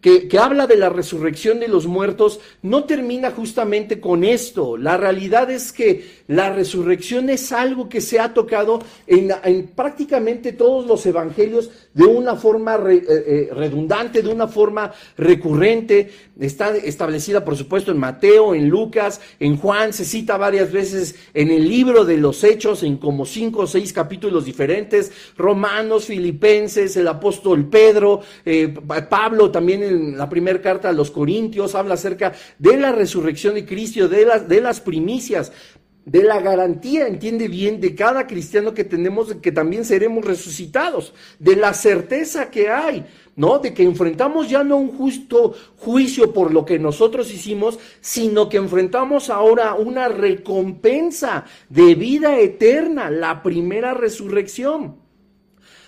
que, habla de la resurrección de los muertos, no termina justamente con esto. La realidad es que la resurrección es algo que se ha tocado en, en prácticamente todos los evangelios de una forma eh, eh, redundante, de una forma recurrente. Está establecida, por supuesto, en Mateo, en Lucas, en Juan, se cita varias veces en el libro de los Hechos, en como cinco o seis capítulos diferentes, Romanos, Filipenses, el apóstol Pedro, eh, Pablo también en la primera carta a los Corintios habla acerca de la resurrección de Cristo, de las, de las primicias de la garantía, entiende bien, de cada cristiano que tenemos que también seremos resucitados, de la certeza que hay, ¿no? De que enfrentamos ya no un justo juicio por lo que nosotros hicimos, sino que enfrentamos ahora una recompensa de vida eterna, la primera resurrección.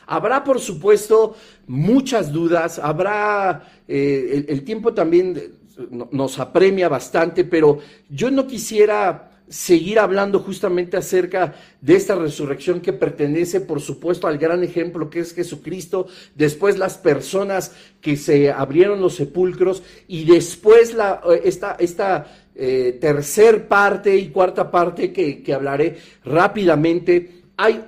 Habrá, por supuesto, muchas dudas, habrá, eh, el, tiempo también nos apremia bastante, pero yo no quisiera seguir hablando justamente acerca de esta resurrección que pertenece, por supuesto, al gran ejemplo que es Jesucristo, después las personas que se abrieron los sepulcros y después la, eh, esta, esta eh, tercer parte y cuarta parte que, que hablaré rápidamente. Hay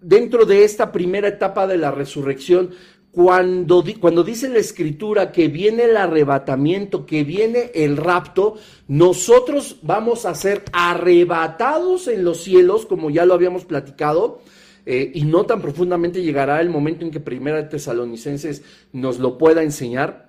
dentro de esta primera etapa de la resurrección cuando, cuando, dice la escritura que viene el arrebatamiento, que viene el rapto, nosotros vamos a ser arrebatados en los cielos, como ya lo habíamos platicado, eh, y no tan profundamente llegará el momento en que Primera Tesalonicenses nos lo pueda enseñar.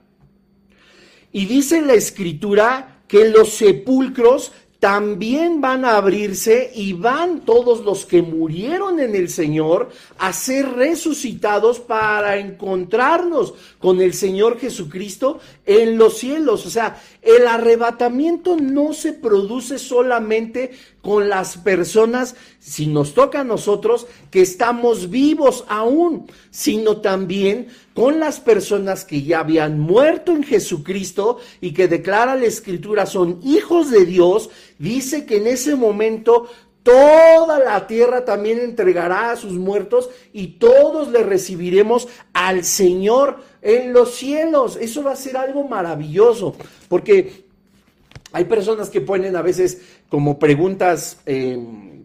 Y dice la escritura que los sepulcros también van a abrirse y van todos los que murieron en el Señor a ser resucitados para encontrarnos con el Señor Jesucristo en los cielos. O sea, el arrebatamiento no se produce solamente con las personas, si nos toca a nosotros, que estamos vivos aún, sino también con las personas que ya habían muerto en Jesucristo y que declara la Escritura son hijos de Dios, dice que en ese momento toda la tierra también entregará a sus muertos y todos le recibiremos al Señor en los cielos. Eso va a ser algo maravilloso, porque hay personas que ponen a veces como preguntas, eh,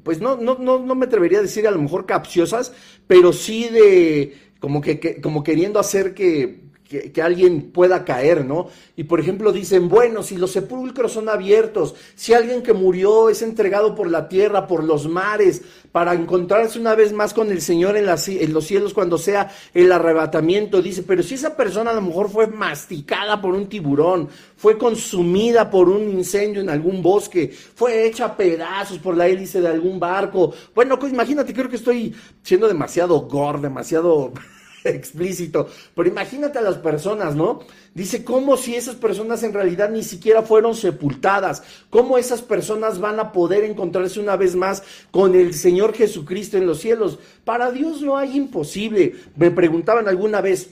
pues no, no, no, no me atrevería a decir a lo mejor capciosas, pero sí de como que como queriendo hacer que, que, alguien pueda caer, ¿no? Y por ejemplo dicen, bueno, si los sepulcros son abiertos, si alguien que murió es entregado por la tierra, por los mares, para encontrarse una vez más con el Señor en, los cielos cuando sea el arrebatamiento, dice, pero si esa persona a lo mejor fue masticada por un tiburón, fue consumida por un incendio en algún bosque, fue hecha a pedazos por la hélice de algún barco, bueno, pues imagínate, creo que estoy siendo demasiado gore, demasiado... explícito. Pero imagínate a las personas, ¿no? Dice, ¿cómo si esas personas en realidad ni siquiera fueron sepultadas? ¿Cómo esas personas van a poder encontrarse una vez más con el Señor Jesucristo en los cielos? Para Dios no hay imposible. Me preguntaban alguna vez,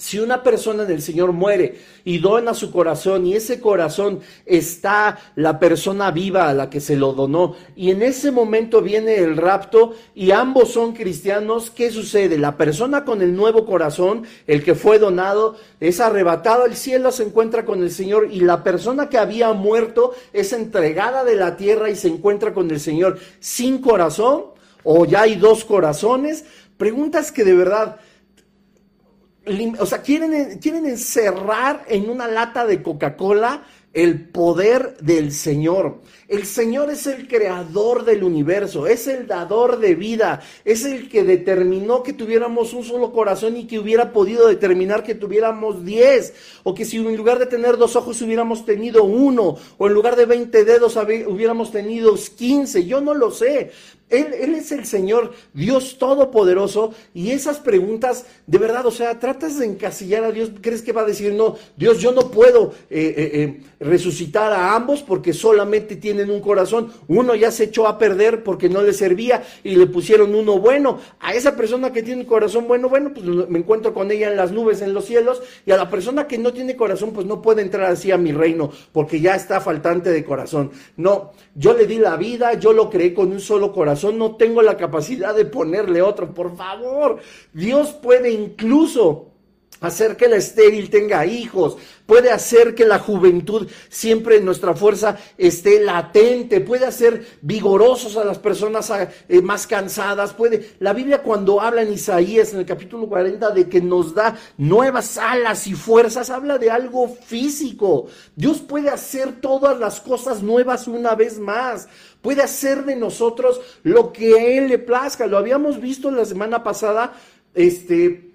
si una persona del Señor muere y dona su corazón y ese corazón está la persona viva a la que se lo donó y en ese momento viene el rapto y ambos son cristianos, ¿qué sucede? La persona con el nuevo corazón, el que fue donado, es arrebatado al cielo, se encuentra con el Señor y la persona que había muerto es entregada de la tierra y se encuentra con el Señor sin corazón o ya hay dos corazones. Preguntas que de verdad o sea, quieren, quieren encerrar en una lata de Coca-Cola el poder del Señor. El Señor es el creador del universo, es el dador de vida, es el que determinó que tuviéramos un solo corazón y que hubiera podido determinar que tuviéramos diez, o que si en lugar de tener dos ojos hubiéramos tenido uno, o en lugar de veinte dedos hubiéramos tenido quince, yo no lo sé, él, es el Señor, Dios Todopoderoso, y esas preguntas, de verdad, o sea, tratas de encasillar a Dios, ¿crees que va a decir, no, Dios, yo no puedo eh, eh, eh, resucitar a ambos porque solamente tienen un corazón? Uno ya se echó a perder porque no le servía y le pusieron uno bueno. A esa persona que tiene un corazón bueno, bueno, pues me encuentro con ella en las nubes, en los cielos, y a la persona que no tiene corazón, pues no puede entrar así a mi reino porque ya está faltante de corazón. No, yo le di la vida, yo lo creé con un solo corazón no tengo la capacidad de ponerle otro. Por favor, Dios puede incluso hacer que la estéril tenga hijos, puede hacer que la juventud siempre en nuestra fuerza esté latente, puede hacer vigorosos a las personas eh, más cansadas, puede, la Biblia cuando habla en Isaías en el capítulo 40 de que nos da nuevas alas y fuerzas, habla de algo físico. Dios puede hacer todas las cosas nuevas una vez más puede hacer de nosotros lo que a Él le plazca. Lo habíamos visto la semana pasada, este,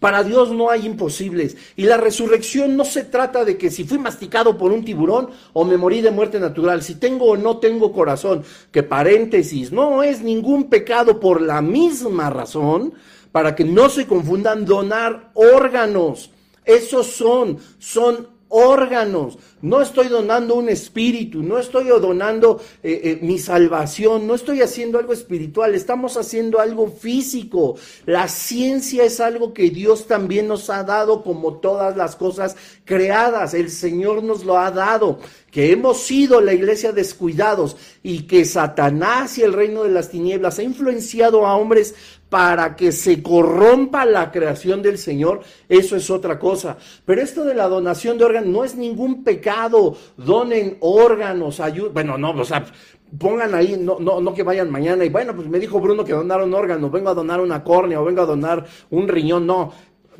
para Dios no hay imposibles. Y la resurrección no se trata de que si fui masticado por un tiburón o me morí de muerte natural, si tengo o no tengo corazón, que paréntesis, no es ningún pecado por la misma razón, para que no se confundan donar órganos. Esos son, son órganos. No estoy donando un espíritu, no estoy donando eh, eh, mi salvación, no estoy haciendo algo espiritual, estamos haciendo algo físico. La ciencia es algo que Dios también nos ha dado como todas las cosas creadas. El Señor nos lo ha dado. Que hemos sido la iglesia descuidados y que Satanás y el reino de las tinieblas ha influenciado a hombres para que se corrompa la creación del Señor, eso es otra cosa. Pero esto de la donación de órganos no es ningún pecado. Donen órganos, ayuda. Bueno, no, o sea, pongan ahí, no, no, no que vayan mañana y bueno, pues me dijo Bruno que donaron órganos, vengo a donar una córnea o vengo a donar un riñón, no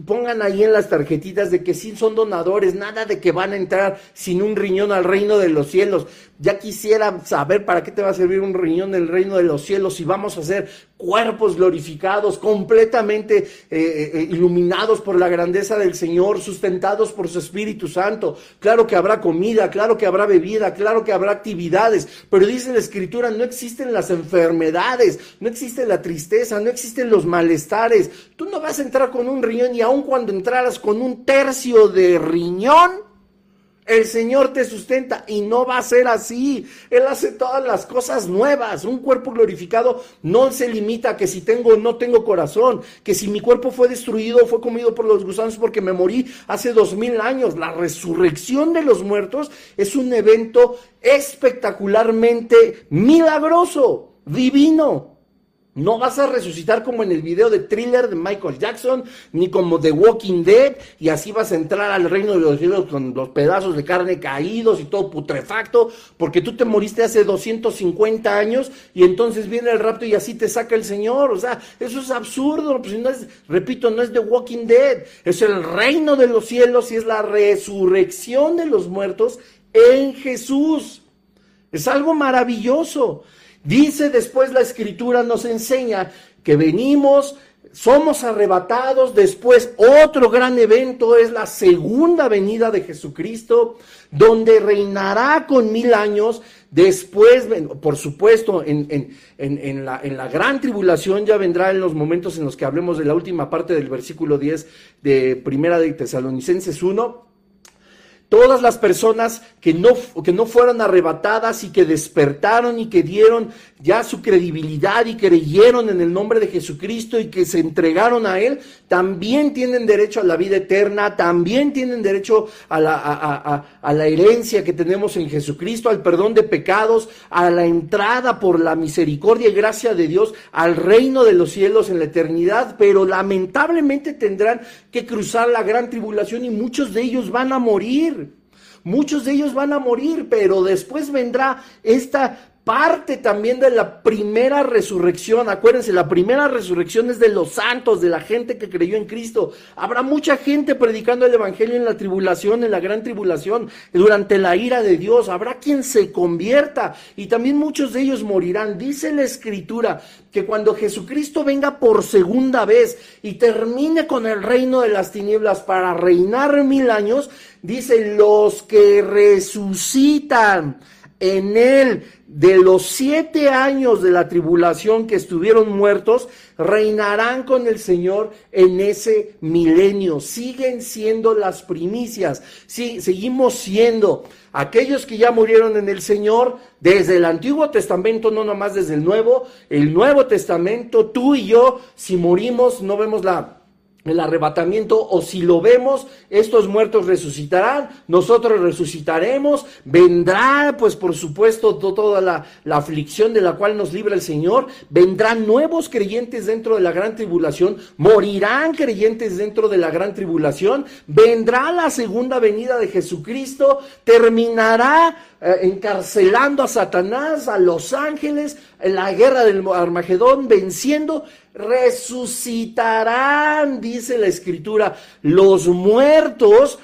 pongan ahí en las tarjetitas de que sí son donadores, nada de que van a entrar sin un riñón al reino de los cielos. Ya quisiera saber para qué te va a servir un riñón en el reino de los cielos si vamos a ser cuerpos glorificados, completamente eh, eh, iluminados por la grandeza del Señor, sustentados por su Espíritu Santo. Claro que habrá comida, claro que habrá bebida, claro que habrá actividades, pero dice la Escritura, no existen las enfermedades, no existe la tristeza, no existen los malestares. Tú no vas a entrar con un riñón y aun cuando entraras con un tercio de riñón, el Señor te sustenta y no va a ser así. Él hace todas las cosas nuevas. Un cuerpo glorificado no se limita a que si tengo o no tengo corazón, que si mi cuerpo fue destruido fue comido por los gusanos porque me morí hace dos mil años. La resurrección de los muertos es un evento espectacularmente milagroso, divino. No vas a resucitar como en el video de thriller de Michael Jackson, ni como The Walking Dead, y así vas a entrar al reino de los cielos con los pedazos de carne caídos y todo putrefacto, porque tú te moriste hace 250 años y entonces viene el rapto y así te saca el Señor. O sea, eso es absurdo. Pues no es, repito, no es The Walking Dead, es el reino de los cielos y es la resurrección de los muertos en Jesús. Es algo maravilloso. Dice después la escritura, nos enseña que venimos, somos arrebatados, después otro gran evento es la segunda venida de Jesucristo, donde reinará con mil años, después, por supuesto, en, la, la gran tribulación ya vendrá en los momentos en los que hablemos de la última parte del versículo 10 de Primera de Tesalonicenses 1 Todas las personas que no, que no fueron arrebatadas y que despertaron y que dieron ya su credibilidad y creyeron en el nombre de Jesucristo y que se entregaron a Él, también tienen derecho a la vida eterna, también tienen derecho a la, a, la herencia que tenemos en Jesucristo, al perdón de pecados, a la entrada por la misericordia y gracia de Dios al reino de los cielos en la eternidad, pero lamentablemente tendrán que cruzar la gran tribulación y muchos de ellos van a morir. Muchos de ellos van a morir, pero después vendrá esta parte también de la primera resurrección. Acuérdense, la primera resurrección es de los santos, de la gente que creyó en Cristo. Habrá mucha gente predicando el Evangelio en la tribulación, en la gran tribulación, durante la ira de Dios. Habrá quien se convierta y también muchos de ellos morirán. Dice la Escritura que cuando Jesucristo venga por segunda vez y termine con el reino de las tinieblas para reinar mil años, dice los que resucitan en él de los siete años de la tribulación que estuvieron muertos, reinarán con el Señor en ese milenio. Siguen siendo las primicias. Sí, seguimos siendo aquellos que ya murieron en el Señor desde el Antiguo Testamento, no nomás desde el Nuevo, el Nuevo Testamento, tú y yo, si morimos, no vemos la el arrebatamiento, o si lo vemos, estos muertos resucitarán, nosotros resucitaremos, vendrá, pues por supuesto, toda la, la, aflicción de la cual nos libra el Señor, vendrán nuevos creyentes dentro de la gran tribulación, morirán creyentes dentro de la gran tribulación, vendrá la segunda venida de Jesucristo, terminará eh, encarcelando a Satanás, a los ángeles, en la guerra del Armagedón, venciendo, resucitarán, dice la escritura, los muertos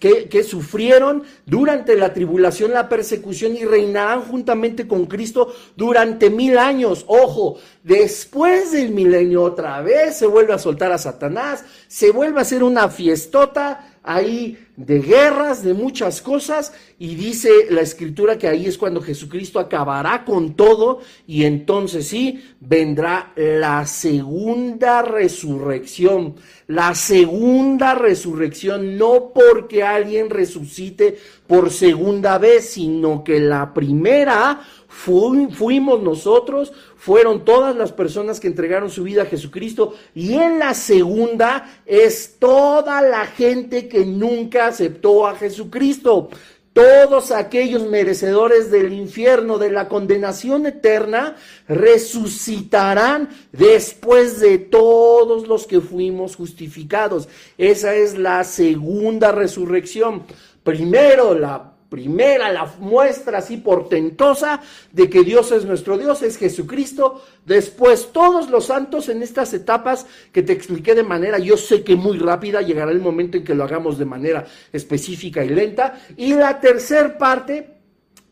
que, que, sufrieron durante la tribulación, la persecución y reinarán juntamente con Cristo durante mil años. Ojo, después del milenio otra vez se vuelve a soltar a Satanás, se vuelve a hacer una fiestota ahí de guerras, de muchas cosas, y dice la escritura que ahí es cuando Jesucristo acabará con todo y entonces sí vendrá la segunda resurrección. La segunda resurrección, no porque alguien resucite por segunda vez, sino que la primera fuimos nosotros, fueron todas las personas que entregaron su vida a Jesucristo y en la segunda es toda la gente que nunca aceptó a Jesucristo. Todos aquellos merecedores del infierno, de la condenación eterna, resucitarán después de todos los que fuimos justificados. Esa es la segunda resurrección. Primero la primera, la muestra así portentosa de que Dios es nuestro Dios, es Jesucristo. Después, todos los santos en estas etapas que te expliqué de manera, yo sé que muy rápida, llegará el momento en que lo hagamos de manera específica y lenta. Y la tercera parte,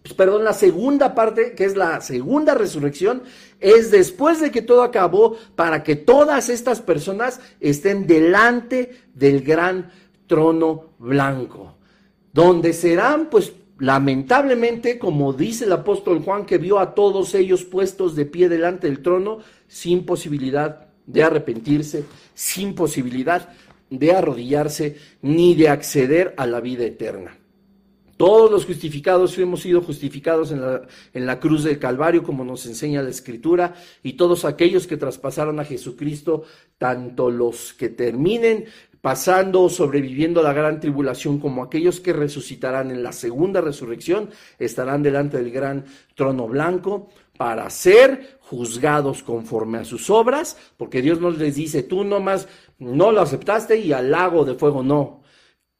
pues, perdón, la segunda parte, que es la segunda resurrección, es después de que todo acabó, para que todas estas personas estén delante del gran trono blanco donde serán, pues lamentablemente, como dice el apóstol Juan, que vio a todos ellos puestos de pie delante del trono, sin posibilidad de arrepentirse, sin posibilidad de arrodillarse, ni de acceder a la vida eterna. Todos los justificados hemos sido justificados en la, en la, cruz del Calvario, como nos enseña la Escritura, y todos aquellos que traspasaron a Jesucristo, tanto los que terminen pasando o sobreviviendo la gran tribulación, como aquellos que resucitarán en la segunda resurrección, estarán delante del gran trono blanco para ser juzgados conforme a sus obras, porque Dios no les dice, tú nomás no lo aceptaste y al lago de fuego no.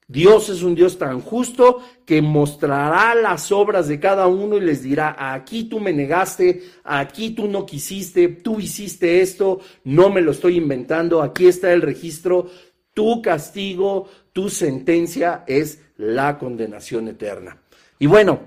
Dios es un Dios tan justo que mostrará las obras de cada uno y les dirá, aquí tú me negaste, aquí tú no quisiste, tú hiciste esto, no me lo estoy inventando, aquí está el registro, tu castigo, tu sentencia es la condenación eterna. Y bueno,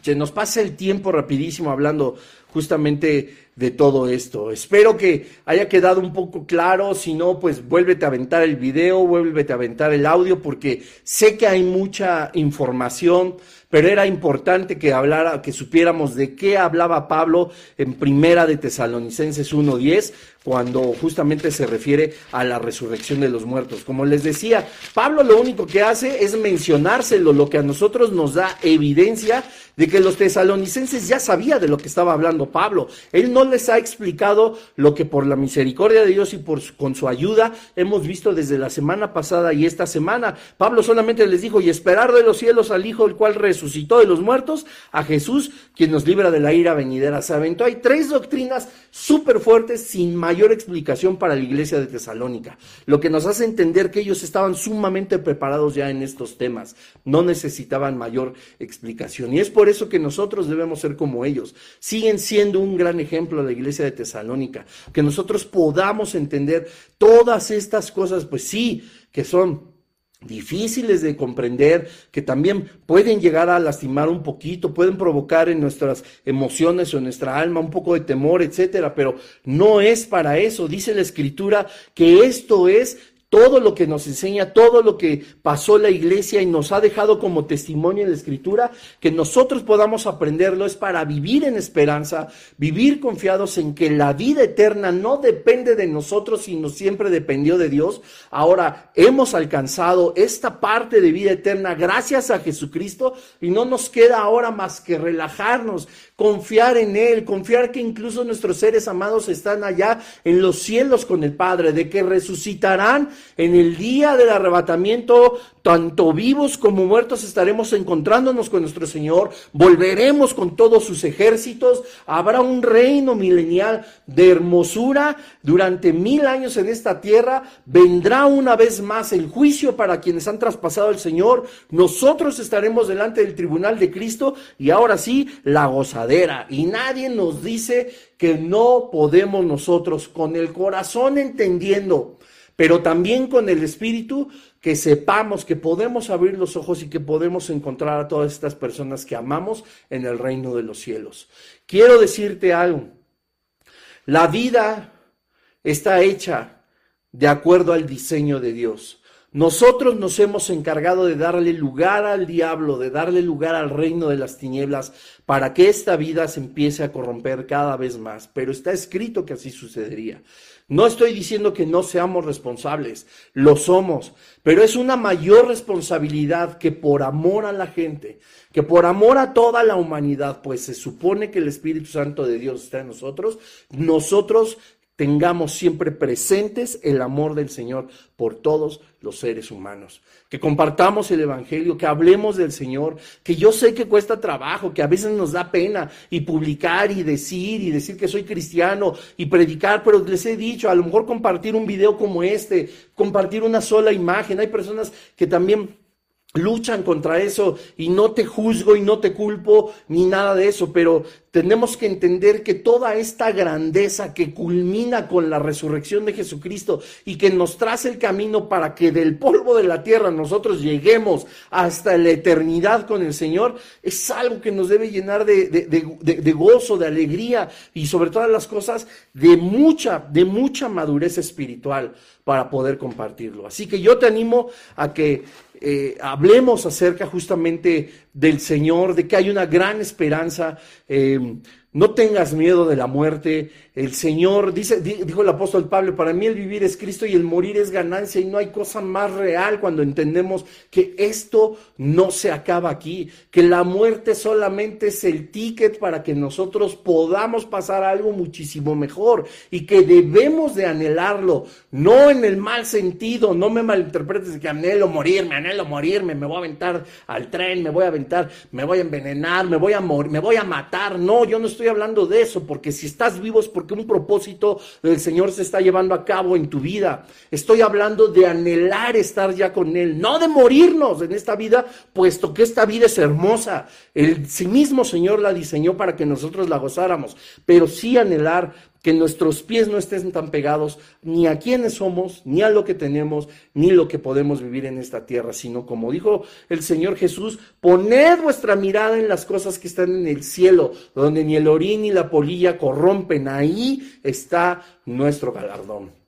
se nos pasa el tiempo rapidísimo hablando justamente de todo esto. Espero que haya quedado un poco claro, si no, pues vuélvete a aventar el video, vuélvete a aventar el audio, porque sé que hay mucha información, pero era importante que hablara, que supiéramos de qué hablaba Pablo en Primera de Tesalonicenses 1.10, cuando justamente se refiere a la resurrección de los muertos. Como les decía, Pablo lo único que hace es mencionárselo, lo que a nosotros nos da evidencia de que los tesalonicenses ya sabía de lo que estaba hablando Pablo. Él no les ha explicado lo que por la misericordia de Dios y por con su ayuda hemos visto desde la semana pasada y esta semana. Pablo solamente les dijo, y esperar de los cielos al Hijo, el cual resucitó de los muertos, a Jesús, quien nos libra de la ira venidera. Se aventó. Hay tres doctrinas súper fuertes sin mayor explicación para la iglesia de Tesalónica, lo que nos hace entender que ellos estaban sumamente preparados ya en estos temas, no necesitaban mayor explicación. Y es por eso que nosotros debemos ser como ellos. Siguen siendo un gran ejemplo la iglesia de Tesalónica, que nosotros podamos entender todas estas cosas, pues sí, que son difíciles de comprender, que también pueden llegar a lastimar un poquito, pueden provocar en nuestras emociones o en nuestra alma un poco de temor, etcétera, pero no es para eso. Dice la escritura que esto es todo lo que nos enseña, todo lo que pasó la iglesia y nos ha dejado como testimonio en la escritura, que nosotros podamos aprenderlo es para vivir en esperanza, vivir confiados en que la vida eterna no depende de nosotros, sino siempre dependió de Dios. Ahora hemos alcanzado esta parte de vida eterna gracias a Jesucristo y no nos queda ahora más que relajarnos, confiar en Él, confiar que incluso nuestros seres amados están allá en los cielos con el Padre, de que resucitarán en el día del arrebatamiento, tanto vivos como muertos estaremos encontrándonos con nuestro Señor, volveremos con todos sus ejércitos, habrá un reino milenial de hermosura durante mil años en esta tierra, vendrá una vez más el juicio para quienes han traspasado al Señor, nosotros estaremos delante del tribunal de Cristo y ahora sí la gozadera y nadie nos dice que no podemos nosotros con el corazón entendiendo pero también con el Espíritu que sepamos que podemos abrir los ojos y que podemos encontrar a todas estas personas que amamos en el reino de los cielos. Quiero decirte algo. La vida está hecha de acuerdo al diseño de Dios. Nosotros nos hemos encargado de darle lugar al diablo, de darle lugar al reino de las tinieblas, para que esta vida se empiece a corromper cada vez más. Pero está escrito que así sucedería. No estoy diciendo que no seamos responsables, lo somos, pero es una mayor responsabilidad que por amor a la gente, que por amor a toda la humanidad, pues se supone que el Espíritu Santo de Dios está en nosotros, nosotros tengamos siempre presentes el amor del Señor por todos los seres humanos. Que compartamos el Evangelio, que hablemos del Señor, que yo sé que cuesta trabajo, que a veces nos da pena y publicar y decir y decir que soy cristiano y predicar, pero les he dicho, a lo mejor compartir un video como este, compartir una sola imagen. Hay personas que también luchan contra eso y no te juzgo y no te culpo ni nada de eso, pero tenemos que entender que toda esta grandeza que culmina con la resurrección de Jesucristo y que nos trace el camino para que del polvo de la tierra nosotros lleguemos hasta la eternidad con el Señor, es algo que nos debe llenar de, de gozo, de alegría y sobre todas las cosas de mucha, de mucha madurez espiritual para poder compartirlo. Así que yo te animo a que eh, hablemos acerca justamente del Señor, de que hay una gran esperanza. Eh, no tengas miedo de la muerte. El Señor, dice, dijo el apóstol Pablo, para mí el vivir es Cristo y el morir es ganancia y no hay cosa más real cuando entendemos que esto no se acaba aquí, que la muerte solamente es el ticket para que nosotros podamos pasar algo muchísimo mejor y que debemos de anhelarlo, no en el mal sentido, no me malinterpretes que anhelo morirme, anhelo morirme, me voy a aventar al tren, me voy a aventar, me voy a envenenar, me voy a morir, me voy a matar. No, yo no estoy hablando de eso, porque si estás vivo es porque un propósito del Señor se está llevando a cabo en tu vida. Estoy hablando de anhelar estar ya con Él, no de morirnos en esta vida, puesto que esta vida es hermosa. El sí mismo Señor la diseñó para que nosotros la gozáramos, pero sí anhelar que nuestros pies no estén tan pegados ni a quienes somos, ni a lo que tenemos, ni lo que podemos vivir en esta tierra, sino como dijo el Señor Jesús, poned vuestra mirada en las cosas que están en el cielo, donde ni el orín ni la polilla corrompen, ahí está nuestro galardón.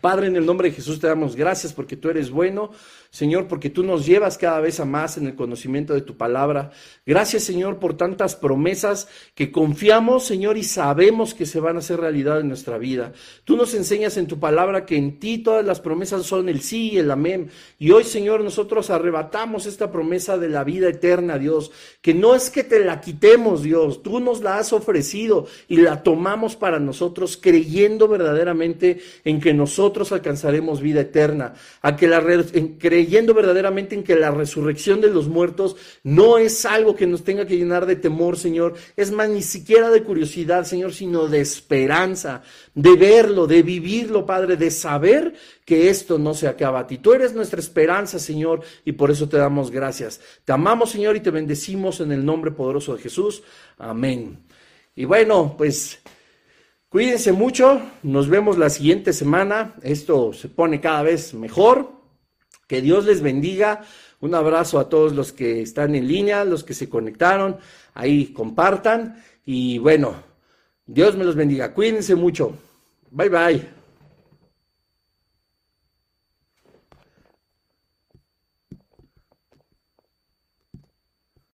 Padre, en el nombre de Jesús te damos gracias porque tú eres bueno, Señor, porque tú nos llevas cada vez a más en el conocimiento de tu palabra. Gracias, Señor, por tantas promesas que confiamos, Señor, y sabemos que se van a hacer realidad en nuestra vida. Tú nos enseñas en tu palabra que en ti todas las promesas son el sí y el amén. Y hoy, Señor, nosotros arrebatamos esta promesa de la vida eterna, Dios, que no es que te la quitemos, Dios, tú nos la has ofrecido y la tomamos para nosotros creyendo verdaderamente en que nosotros alcanzaremos vida eterna, a que la creyendo verdaderamente en que la resurrección de los muertos no es algo que nos tenga que llenar de temor, Señor, es más ni siquiera de curiosidad, Señor, sino de esperanza, de verlo, de vivirlo, Padre, de saber que esto no se acaba a ti. Tú eres nuestra esperanza, Señor, y por eso te damos gracias. Te amamos, Señor, y te bendecimos en el nombre poderoso de Jesús. Amén. Y bueno, pues Cuídense mucho, nos vemos la siguiente semana. Esto se pone cada vez mejor. Que Dios les bendiga. Un abrazo a todos los que están en línea, los que se conectaron. Ahí compartan. Y bueno, Dios me los bendiga. Cuídense mucho. Bye bye.